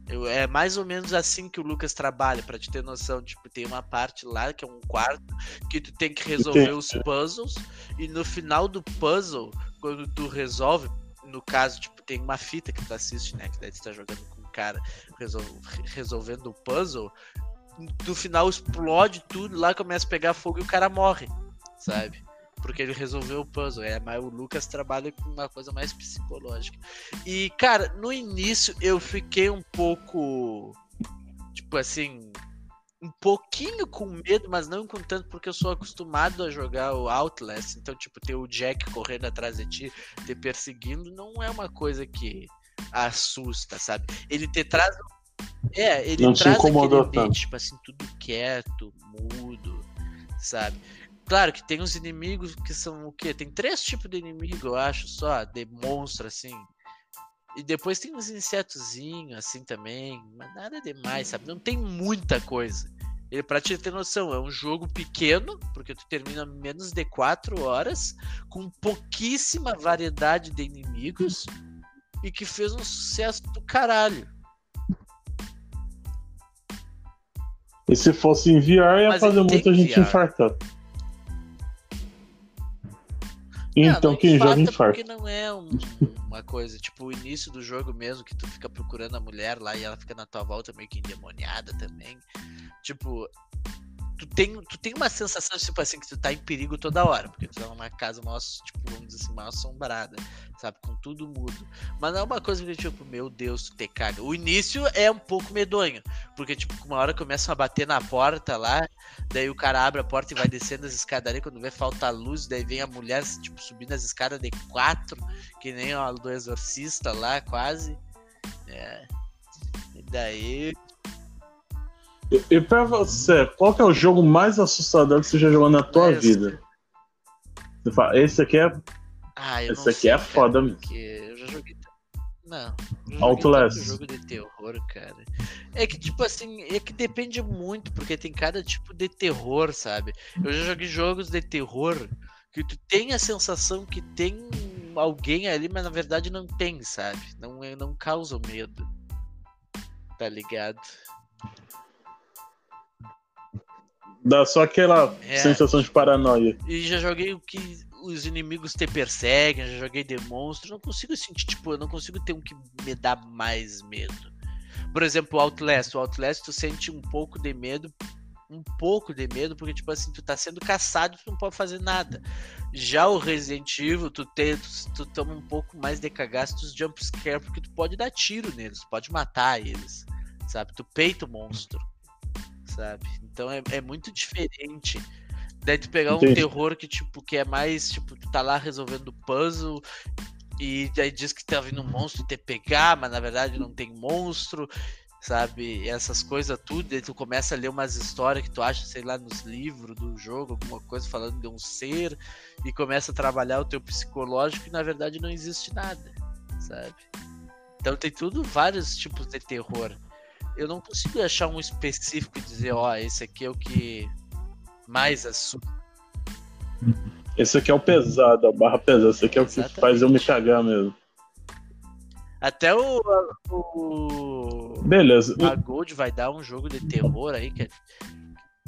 Eu, é mais ou menos assim que o Lucas trabalha, para te ter noção. Tipo, tem uma parte lá que é um quarto que tu tem que resolver os puzzles. E no final do puzzle, quando tu resolve, no caso, tipo, tem uma fita que tu assiste, né? Que daí tu tá jogando com cara resol resolvendo o puzzle, no final explode tudo, lá começa a pegar fogo e o cara morre, sabe? Porque ele resolveu o puzzle. É, mas o Lucas trabalha com uma coisa mais psicológica. E, cara, no início eu fiquei um pouco. Tipo assim. Um pouquinho com medo, mas não com tanto, porque eu sou acostumado a jogar o Outlast. Então, tipo, ter o Jack correndo atrás de ti, te perseguindo, não é uma coisa que assusta, sabe? Ele te traz. É, ele não traz aquele ambiente, tanto. tipo assim, tudo quieto, mudo, sabe? Claro que tem os inimigos que são o quê? Tem três tipos de inimigo, eu acho, só, de monstro, assim. E depois tem uns insetozinhos, assim, também. Mas nada demais, sabe? Não tem muita coisa. Ele, pra te ter noção, é um jogo pequeno, porque tu termina menos de 4 horas, com pouquíssima variedade de inimigos e que fez um sucesso do caralho. E se fosse enviar, ia Mas fazer muita gente infartar. Então, quem joga infarta. Porque não é um, uma coisa, tipo, o início do jogo mesmo, que tu fica procurando a mulher lá e ela fica na tua volta meio que endemoniada também. Tipo, tu tem, tu tem uma sensação, tipo assim, que tu tá em perigo toda hora, porque tu tá numa casa mal, tipo, vamos dizer assim, mal assombrada, sabe? Com tudo mudo. Mas não é uma coisa que, tipo, meu Deus, tu te caga. O início é um pouco medonho, porque, tipo, uma hora começam a bater na porta lá, daí o cara abre a porta e vai descendo as escadarias, quando vê falta luz, daí vem a mulher, tipo, subindo as escadas de quatro, que nem a do exorcista lá, quase. É. E daí, e, e pra você, qual que é o jogo mais assustador que você já jogou na tua vida? Você fala, esse aqui é. Ah, esse aqui sei, é foda mesmo. Eu já joguei. Não. Outlast. jogo de terror, cara. É que, tipo assim, é que depende muito, porque tem cada tipo de terror, sabe? Eu já joguei jogos de terror que tu tem a sensação que tem alguém ali, mas na verdade não tem, sabe? Não, é, não causa medo. Tá ligado? Dá só aquela é. sensação de paranoia. E já joguei o que os inimigos te perseguem, já joguei de monstro. Não consigo sentir, tipo, eu não consigo ter um que me dá mais medo. Por exemplo, o Outlast. O Outlast tu sente um pouco de medo. Um pouco de medo, porque, tipo assim, tu tá sendo caçado tu não pode fazer nada. Já o Resident Evil, tu, te, tu, tu toma um pouco mais de cagaço dos jumpscare, porque tu pode dar tiro neles, pode matar eles, sabe? Tu peita o monstro sabe? Então é, é muito diferente. Daí tu pegar Entendi. um terror que, tipo, que é mais, tipo, tu tá lá resolvendo puzzle e aí diz que tá vindo um monstro e te pegar, mas na verdade não tem monstro, sabe? Essas coisas tudo, daí tu começa a ler umas histórias que tu acha, sei lá, nos livros do jogo, alguma coisa falando de um ser, e começa a trabalhar o teu psicológico e na verdade não existe nada, sabe? Então tem tudo, vários tipos de terror. Eu não consigo achar um específico e dizer, ó, oh, esse aqui é o que mais assusta. Esse aqui é o pesado, a barra pesada. Esse aqui é Exatamente. o que faz eu me cagar mesmo. Até o, o. Beleza. A Gold vai dar um jogo de terror aí, que é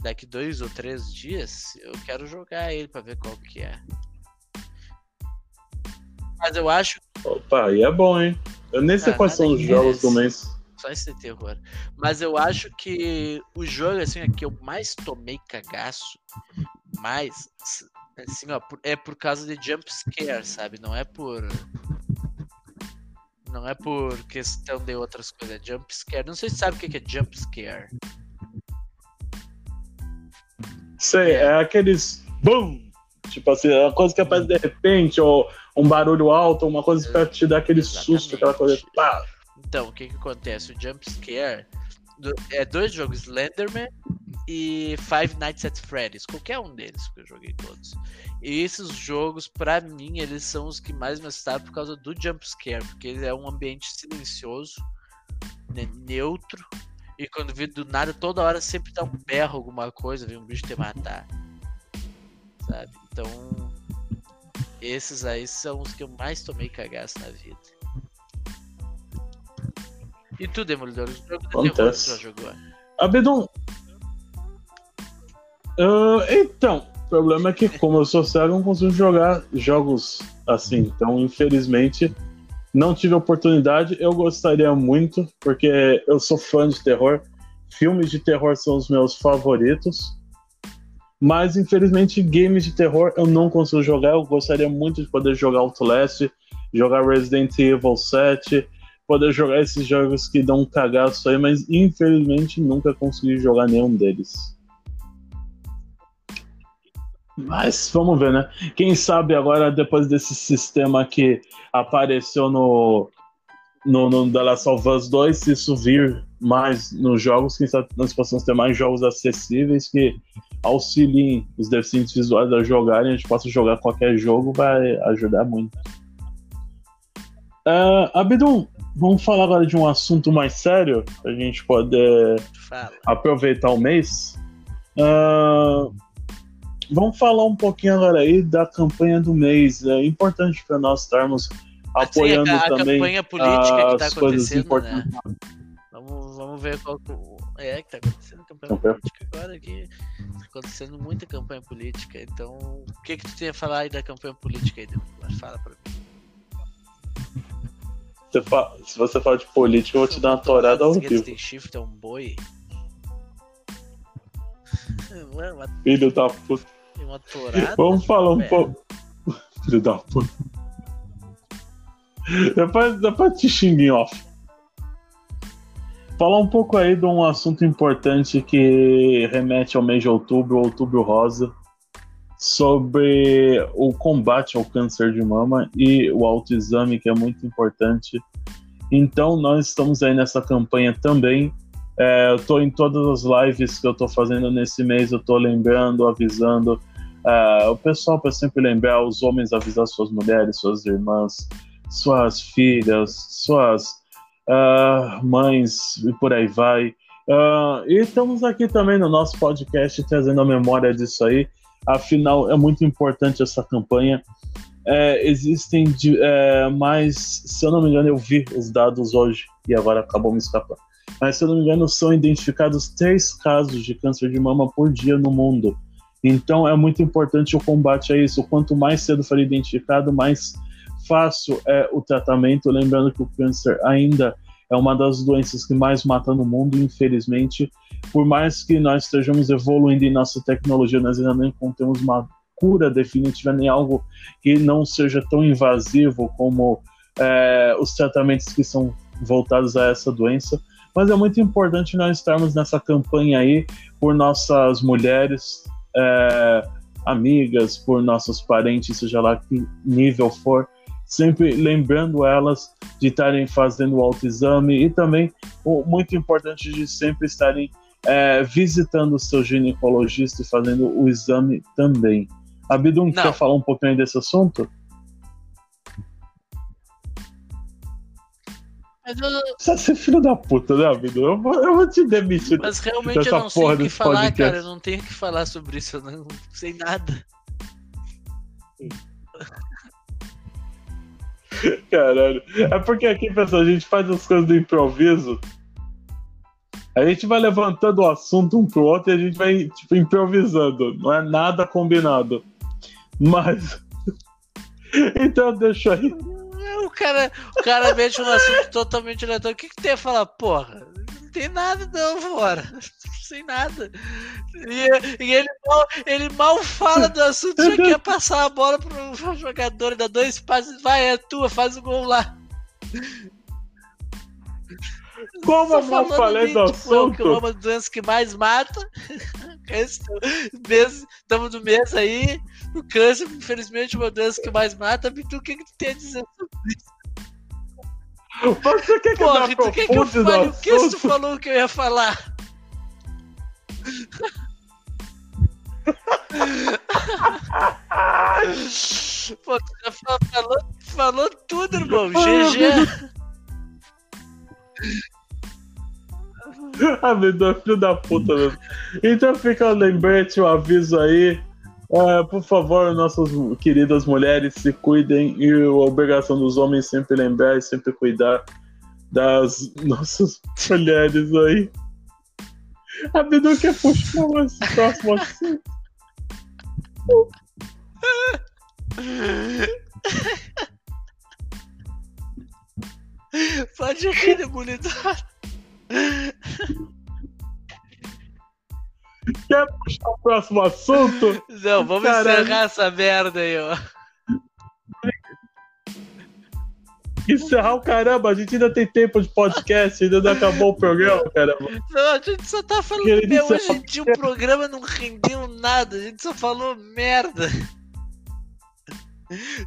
daqui dois ou três dias. Eu quero jogar ele pra ver qual que é. Mas eu acho. Opa, aí é bom, hein? Eu nem sei ah, quais são os jogos do mês. Só esse terror. Mas eu acho que o jogo, assim, que eu mais tomei cagaço, mais, assim, ó, é por causa de jump scare, sabe? Não é por. Não é por questão de outras coisas. É jump scare. Não sei se sabe o que é jump scare. Sei, é, é aqueles. BUM! Tipo assim, é uma coisa que aparece de repente, ou um barulho alto, uma coisa pra te dar aquele Exatamente. susto, aquela coisa. Pá. Então, o que que acontece? O jump scare é dois jogos, Slenderman e Five Nights at Freddy's, qualquer um deles que eu joguei todos. E esses jogos, para mim, eles são os que mais me assustaram por causa do jump scare, porque é um ambiente silencioso, né, neutro, e quando vê do nada, toda hora sempre dá um berro, alguma coisa, vem um bicho te matar. Sabe? Então, esses aí são os que eu mais tomei cagaço na vida. E tu, Demolidor? O jogo de terror que já jogou? Abedon. Uh, então, o problema é que, como eu sou cego, eu não consigo jogar jogos assim. Então, infelizmente, não tive oportunidade. Eu gostaria muito, porque eu sou fã de terror. Filmes de terror são os meus favoritos. Mas, infelizmente, games de terror eu não consigo jogar. Eu gostaria muito de poder jogar Outlast, jogar Resident Evil 7, poder jogar esses jogos que dão um cagaço aí, mas infelizmente nunca consegui jogar nenhum deles. Mas vamos ver, né? Quem sabe agora, depois desse sistema que apareceu no, no, no The Last of Us 2, se isso vir mais nos jogos, quem sabe nós possamos ter mais jogos acessíveis que auxiliem os deficientes visuais a jogarem, a gente possa jogar qualquer jogo, vai ajudar muito. Uh, Abdul, vamos falar agora de um assunto mais sério, pra gente poder Fala. aproveitar o mês. Uh, vamos falar um pouquinho agora aí da campanha do mês. É importante para nós estarmos apoiando Sim, a, a também campanha política que está acontecendo, né? Vamos, vamos ver qual é que está acontecendo a campanha política agora aqui. Tá acontecendo muita campanha política. Então, o que que tu tem a falar aí da campanha política aí, Fala para mim. Se você falar de política, eu vou te dar uma torada ao vivo. tem chifre, é um boi. Filho da puta. Uma torada, Vamos falar um pouco. Filho da puta. Depois, depois te xingue off. Falar um pouco aí de um assunto importante que remete ao mês de outubro, outubro rosa, sobre o combate ao câncer de mama e o autoexame, que é muito importante. Então, nós estamos aí nessa campanha também é, eu estou em todas as lives que eu estou fazendo nesse mês, eu estou lembrando, avisando uh, o pessoal para sempre lembrar, os homens avisar suas mulheres, suas irmãs, suas filhas, suas uh, mães e por aí vai. Uh, e estamos aqui também no nosso podcast trazendo a memória disso aí. Afinal, é muito importante essa campanha. É, existem de, é, mais, se eu não me engano, eu vi os dados hoje e agora acabou me escapando mas se eu não me engano, são identificados três casos de câncer de mama por dia no mundo. Então é muito importante o combate a isso. Quanto mais cedo for identificado, mais fácil é o tratamento. Lembrando que o câncer ainda é uma das doenças que mais mata no mundo, infelizmente. Por mais que nós estejamos evoluindo em nossa tecnologia, nós ainda não encontramos uma cura definitiva nem algo que não seja tão invasivo como é, os tratamentos que são voltados a essa doença mas é muito importante nós estarmos nessa campanha aí por nossas mulheres, é, amigas, por nossos parentes, seja lá que nível for, sempre lembrando elas de estarem fazendo o autoexame e também o muito importante de sempre estarem é, visitando o seu ginecologista e fazendo o exame também. Abidum, quer falar um pouquinho desse assunto? Mas eu, Você é ser filho da puta, né, amigo? Eu vou, eu vou te demitir. mas realmente eu não sei o que falar, podcast. cara. Eu não tenho o que falar sobre isso. Eu não sei nada. Caralho. É porque aqui, pessoal, a gente faz as coisas do improviso. A gente vai levantando o assunto um pro outro e a gente vai, tipo, improvisando. Não é nada combinado. Mas. então, deixa aí. O cara, o cara mete um assunto totalmente aleatório. O que, que tem a falar? Porra, tem nada não, bora. Não sei nada. E, e ele, mal, ele mal fala do assunto, já quer passar a bola pro jogador, dá dois passes, vai, é tua, faz o gol lá. Como eu falei de, do tipo, é o que é assunto. uma das doenças que mais mata. Estamos no mês aí. O câncer, infelizmente, é uma doença que mais mata. Bitu, o que, que tu tem a dizer Você quer que eu Porra, me tu quer que eu fale o que assunto? falou que eu ia falar? Pô, tu já fa- falou, falou tudo, irmão. GG. Amigo, é filho da puta mesmo. Então fica o lembrete, o aviso aí. É, por favor, nossas queridas mulheres se cuidem e a obrigação dos homens sempre lembrar e sempre cuidar das nossas mulheres aí. A Bidu quer puxar esse próximo assunto. Pode rir, demolidor. Quer puxar o próximo assunto? Não, vamos encerrar essa merda aí, ó. Encerrar o caramba, a gente ainda tem tempo de podcast, ainda não acabou o programa, caramba. Não, a gente só tá falando Querido, meu. Hoje em dia o programa não rendeu nada, a gente só falou merda.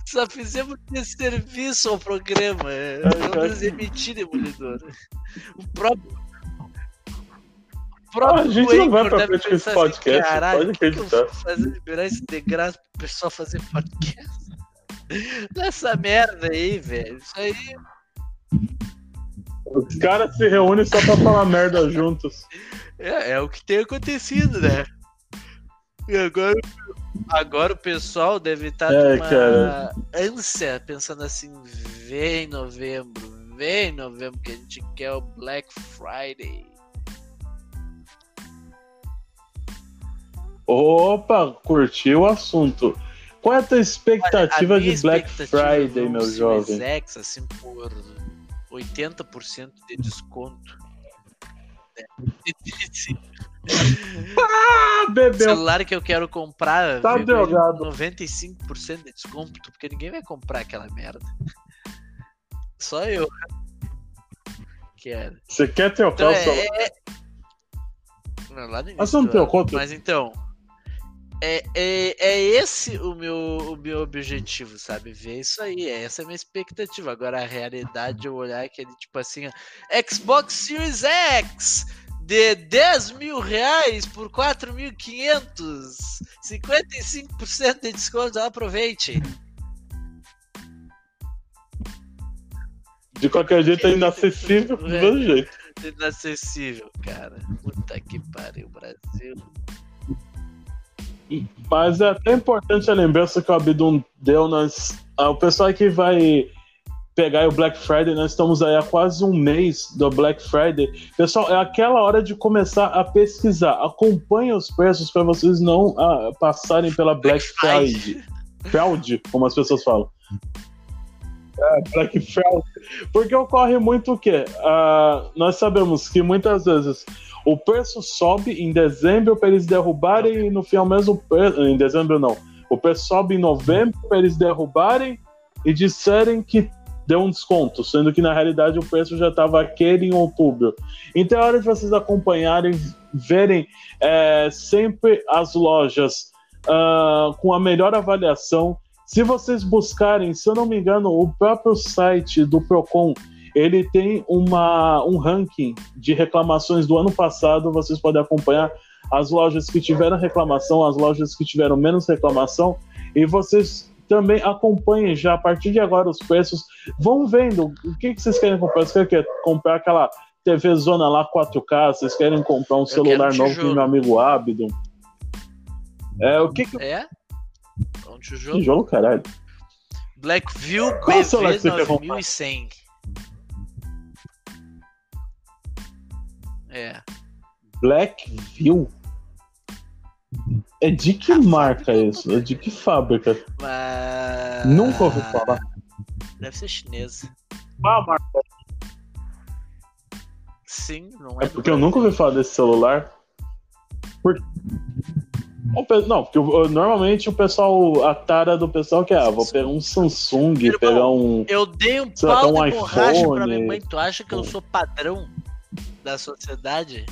Só fizemos desserviço ao programa. é, Vamos emitir, demolidor. O próprio. O Ah, a gente não vai pra frente com esse assim, podcast, Caralho, pode o que que acreditar." fazer liberar esse degraça pro pessoal fazer podcast? Nessa merda aí, velho. Isso aí. Os caras se reúnem só pra falar merda juntos. É, é o que tem acontecido, né? E agora, agora o pessoal deve estar É, numa cara. ânsia, pensando assim, vem novembro, vem novembro, que a gente quer o Black Friday. Opa, curtiu o assunto. Qual é a tua expectativa A minha de Black expectativa Friday, é meu jovem? X, assim, por 80% de desconto. Ah, O bebeu. celular que eu quero comprar Tá com 95% de desconto, porque ninguém vai comprar aquela merda. Só eu. Quero. Você quer trocar Então o é. celular? é- Não, lá no Mas você não trocou, Mas então. É, é, é esse o meu, o meu objetivo, sabe? Ver isso aí. é Essa é a minha expectativa. Agora a realidade é eu olhar aquele tipo assim: Xbox Series X de 10 mil reais por 4.500. 55% de desconto. Aproveite. De qualquer jeito é inacessível do É. mesmo jeito. Inacessível, cara. Puta que pariu, Brasil. Mas é até importante a lembrança que o Abdum deu. Nós, ah, o pessoal que vai pegar o Black Friday, nós estamos aí há quase um mês do Black Friday. Pessoal, é aquela hora de começar a pesquisar. Acompanhe os preços para vocês não ah, passarem pela Black Friday. Fraud, como as pessoas falam. É, Black Fraud. Porque ocorre muito o quê? Ah, nós sabemos que muitas vezes o preço sobe em dezembro para eles derrubarem e no final mesmo. Em dezembro não. O preço sobe em novembro para eles derrubarem e disserem que deu um desconto, sendo que na realidade o preço já estava aquele em outubro. Então é hora de vocês acompanharem, verem é, sempre as lojas ah, com a melhor avaliação. Se vocês buscarem, se eu não me engano, o próprio site do Procon ele tem uma, um ranking de reclamações do ano passado. Vocês podem acompanhar as lojas que tiveram reclamação, as lojas que tiveram menos reclamação, e vocês também acompanhem já a partir de agora os preços. Vão vendo o que, que vocês querem comprar. Vocês querem comprar aquela TV Zona lá 4K? Vocês querem comprar um celular um novo com meu amigo Abdon? É, o que que... É? Um tijolo? Tijolo, caralho. Blackview BV 9100. É. Blackview? É de que ah, marca isso? É de que fábrica? Mas... Nunca ouvi falar. Deve ser chinesa. Qual a marca? Sim, não é. É porque eu nunca ouvi falar desse celular. Por... Não, porque normalmente o pessoal, a tara do pessoal que é, ah, vou pegar um Samsung, Irmão, pegar um. Eu dei um pau um de borracha pra minha mãe. Tu acha que eu sou padrão da sociedade?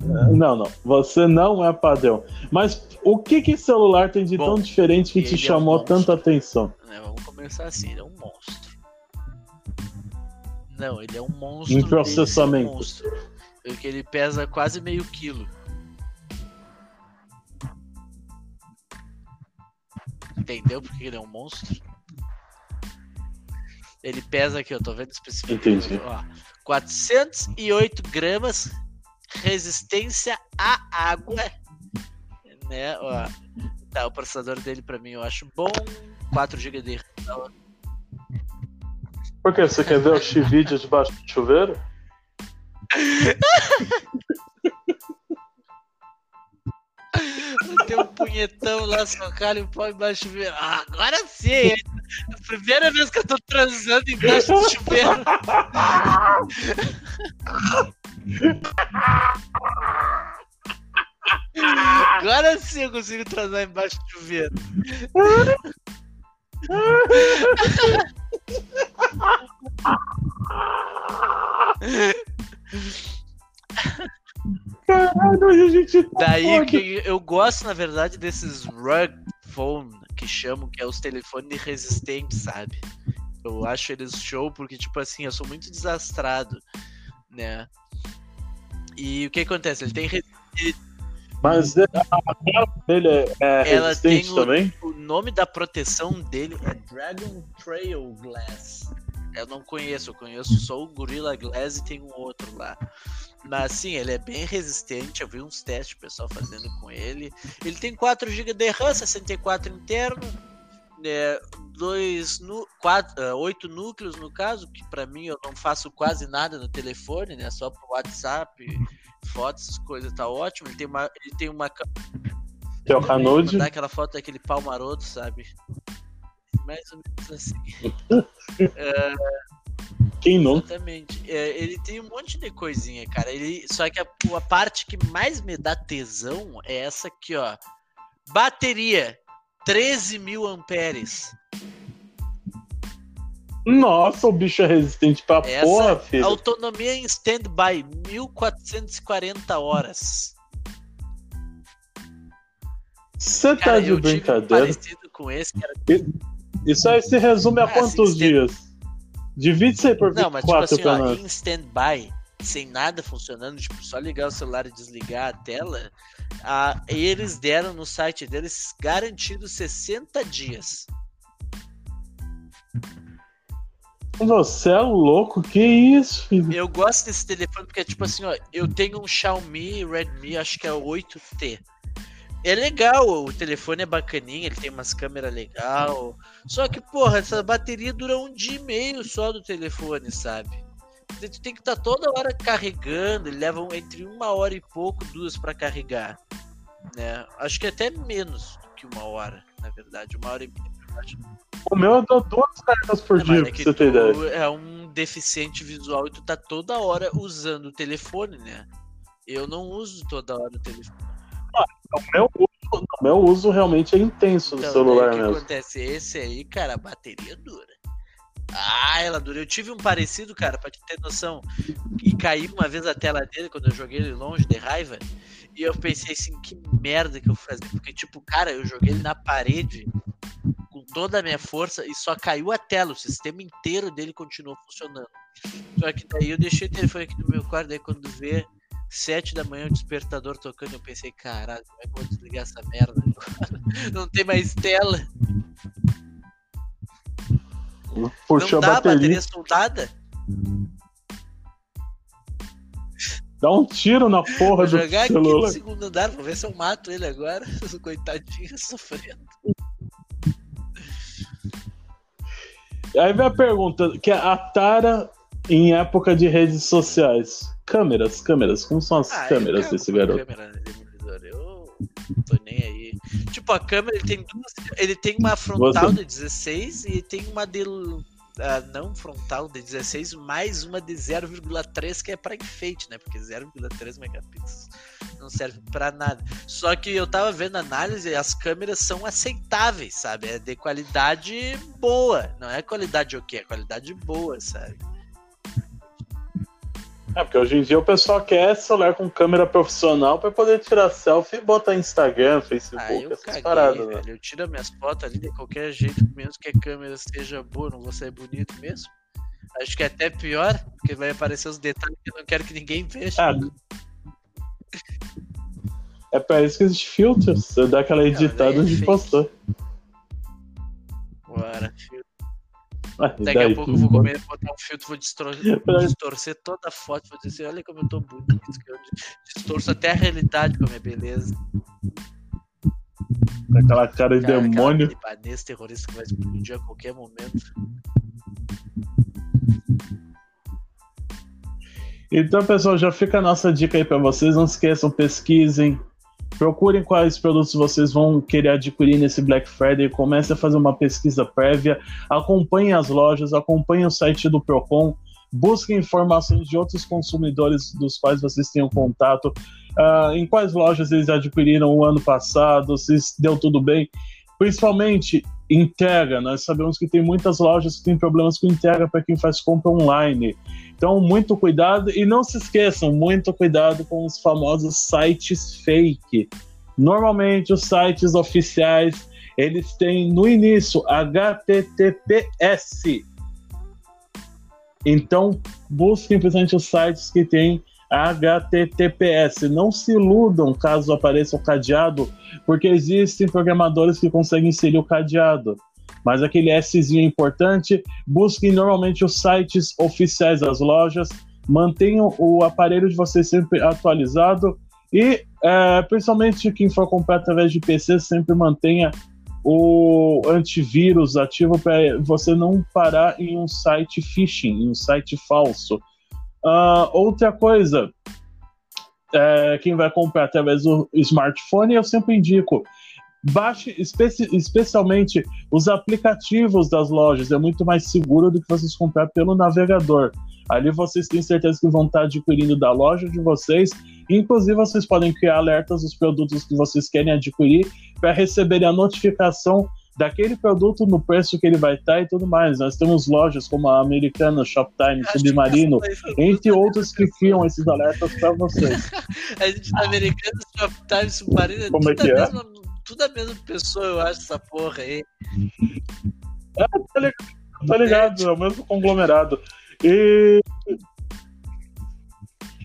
Não, não. Você não é padrão. Mas o que que celular tem de Bom, tão diferente que te chamou é um tanta atenção? É, vamos começar assim, ele é um monstro. Não, ele é um monstro. Em processamento. Porque ele pesa quase meio quilo. Entendeu porque ele é um monstro? Ele pesa aqui, eu tô vendo especificamente. Entendi. Ó, 408 gramas, resistência à água, né? Ó, tá, o processador dele para mim eu acho bom, 4 GB de RAM. Por que? Você quer ver o X-Vídeo debaixo do chuveiro? Tem um punhetão lá, socalho e pau embaixo do chuveiro. Ah, agora sim! A primeira vez que eu tô transando embaixo do chuveiro. Agora sim eu consigo transar embaixo do chuveiro. Caralho, a gente tá Daí que eu gosto, na verdade, desses rug phone que chamam, que é os telefones resistentes, sabe? Eu acho eles show porque, tipo assim, eu sou muito desastrado, né? E o que acontece? Ele tem. Ele... Mas a tela dele é, é Ela resistente o, também? O nome da proteção dele é Dragon Trail Glass. Eu não conheço, eu conheço só o Gorilla Glass e tem um outro lá. Mas sim, ele é bem resistente. Eu vi uns testes pessoal fazendo com ele. Ele tem 4 GB de RAM, 64 interno, né, dois nu, quatro, uh, oito núcleos no caso, que para mim eu não faço quase nada no telefone, né? Só pro WhatsApp, fotos, coisas tá ótimo. Ele tem uma, ele tem uma tem o Canude. Mandar aquela foto daquele pau maroto, sabe? Mais ou menos assim. é, Quem não? Exatamente. É, ele tem um monte de coisinha, cara. Ele, só que a, a parte que mais me dá tesão é essa aqui, ó. Bateria, 13 mil amperes. Nossa, o bicho é resistente pra Essa porra, filho. Autonomia em standby, 1440 horas. Você tá de brincadeira? Parecido com esse, era... Isso aí se resume a ah, quantos assim, dias? Divide isso aí por 24 Não, mas tipo assim, ó, em stand-by, sem nada funcionando, tipo, só ligar o celular e desligar a tela, a, eles deram no site deles garantido 60 dias. Você é louco? Que isso, filho? Eu gosto desse telefone porque, tipo assim, ó, eu tenho um Xiaomi Redmi, acho que é o 8T. É legal, o telefone é bacaninho, ele tem umas câmeras legal. Só que, porra, essa bateria dura um dia e meio só do telefone, sabe? Tu tem que estar tá toda hora carregando, ele leva entre uma hora e pouco, duas para carregar. Né? Acho que até menos do que uma hora, na verdade. Uma hora e meia. O meu eu dou duas cargas por é, dia, é pra você ter ideia. É um deficiente visual e tu tá toda hora usando o telefone, né? Eu não uso toda hora o telefone. O meu, uso, o meu uso realmente é intenso então, do celular né, mesmo. O que acontece? Esse aí, cara, a bateria dura. Ah, ela dura. Eu tive um parecido, cara, pra te ter noção. E caiu uma vez a tela dele quando eu joguei ele longe, de raiva. E eu pensei assim, que merda que eu vou fazer. Porque, tipo, cara, eu joguei ele na parede com toda a minha força e só caiu a tela. O sistema inteiro dele continuou funcionando. Só que daí eu deixei o telefone aqui no meu quarto, daí quando vê, Sete da manhã, o despertador tocando. Eu pensei, caralho, como é que eu vou desligar essa merda agora? Não tem mais tela. Puxou não dá a bateria. bateria soldada? Dá um tiro na porra Vou do jogar aqui no celular. segundo andar, vou ver se eu mato ele agora. Coitadinho, sofrendo. Aí vem a pergunta, que a Tara em época de redes sociais. Câmeras, câmeras, como são as Ah, câmeras desse garoto? câmera Eu não tô nem aí. Tipo, a câmera ele tem duas. Ele tem uma frontal Você- de 16 e tem uma de. ah, não frontal de 16, mais uma de 0,3 que é pra enfeite, né? Porque 0,3 megapixels não serve pra nada. Só que eu tava vendo a análise e as câmeras são aceitáveis, sabe? É de qualidade boa. Não é qualidade o quê? É qualidade boa, sabe? É, porque hoje em dia o pessoal quer celular com câmera profissional pra poder tirar selfie e botar Instagram, Facebook, Ah, eu essas caguei, paradas, né? velho. Eu tiro minhas fotos ali de qualquer jeito, mesmo que a câmera seja boa, não vou sair bonito mesmo. Acho que é até pior, porque vai aparecer os detalhes que eu não quero que ninguém veja. Ah, é pra isso que existe filtros. Dá aquela editada é fake. postou. Daqui daí, a pouco eu vou comer, botar um filtro, vou distor- distorcer toda a foto, vou dizer assim, olha como eu tô bonito, que eu distorço até a realidade com a minha beleza. Com aquela cara de Cara, demônio. Aquela libanês terrorista que vai explodir a qualquer momento. Então, pessoal, já fica a nossa dica aí pra vocês. Não esqueçam, pesquisem. Procurem quais produtos vocês vão querer adquirir nesse Black Friday. Comece a fazer uma pesquisa prévia. Acompanhem as lojas, acompanhem o site do Procon. Busquem informações de outros consumidores dos quais vocês tenham contato. ah, em quais lojas eles adquiriram o ano passado, se deu tudo bem. Principalmente entrega. Nós sabemos que tem muitas lojas que têm problemas com entrega para quem faz compra online. Então, muito cuidado e não se esqueçam, muito cuidado com os famosos sites fake. Normalmente, os sites oficiais eles têm no início HTTPS. Então, busquem principalmente os sites que têm HTTPS. Não se iludam caso apareça o cadeado, porque existem programadores que conseguem inserir o cadeado. Mas aquele Szinho importante. Busquem normalmente os sites oficiais das lojas. Mantenham o aparelho de vocês sempre atualizado. E, é, principalmente quem for comprar através de PC, sempre mantenha o antivírus ativo para você não parar em um site phishing, em um site falso. Ah, outra coisa, é, quem vai comprar através do smartphone, eu sempre indico. Baixe especi especialmente os aplicativos das lojas, é muito mais seguro do que vocês comprar pelo navegador. Ali vocês têm certeza que vão estar adquirindo da loja de vocês. Inclusive, vocês podem criar alertas dos produtos que vocês querem adquirir para receberem a notificação daquele produto no preço que ele vai estar e tudo mais. Nós temos lojas como a Americana, Shoptime, Submarino, entre outros que criam esses alertas para vocês. A gente tá americano, Shoptime, Submarino, é Como é que é? mesma, tudo a mesma pessoa, eu acho, essa porra aí. Tá ligado, tá ligado, é o mesmo conglomerado. E,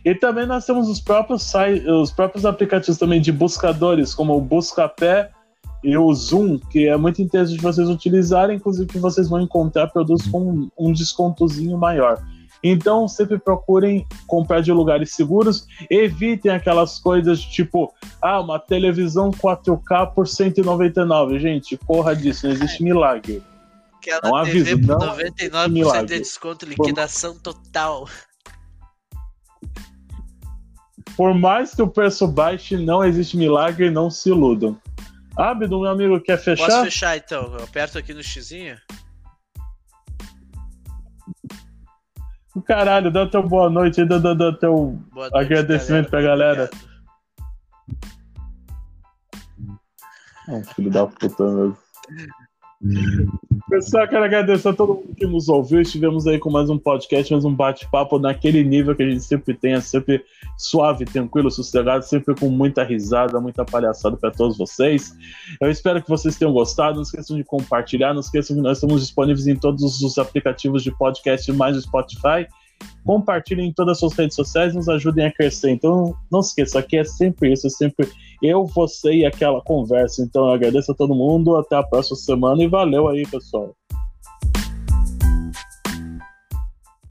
e também nós temos os próprios sites, os próprios aplicativos também de buscadores, como o Buscapé e o Zoom, que é muito interessante vocês utilizarem, inclusive que vocês vão encontrar produtos com um descontozinho maior. Então, sempre procurem comprar de lugares seguros, evitem aquelas coisas tipo, ah, uma televisão 4K por 199. Gente, corra disso, não existe milagre. Aquela um TV aviso, por não é 99% milagre. de desconto, liquidação total. Por mais que o preço baixe, não existe milagre, não se iludam. Abdo, meu amigo, quer Posso fechar? fechar então? Eu aperto aqui no xizinho? Caralho, dá teu boa noite aí, dá, dá, dá teu noite, agradecimento pra galera. Obrigado. Não, filho da puta mesmo. Pessoal, quero agradecer a todo mundo que nos ouviu. Estivemos aí com mais um podcast, mais um bate-papo naquele nível que a gente sempre tem, é sempre suave, tranquilo, sossegado, sempre com muita risada, muita palhaçada para todos vocês. Eu espero que vocês tenham gostado. Não esqueçam de compartilhar, não esqueçam que nós estamos disponíveis em todos os aplicativos de podcast, mais o Spotify. compartilhem em todas as suas redes sociais, nos ajudem a crescer. Então, não se esqueça, aqui é sempre isso, é sempre eu, você e aquela conversa. Então eu agradeço a todo mundo, até a próxima semana e valeu aí, pessoal.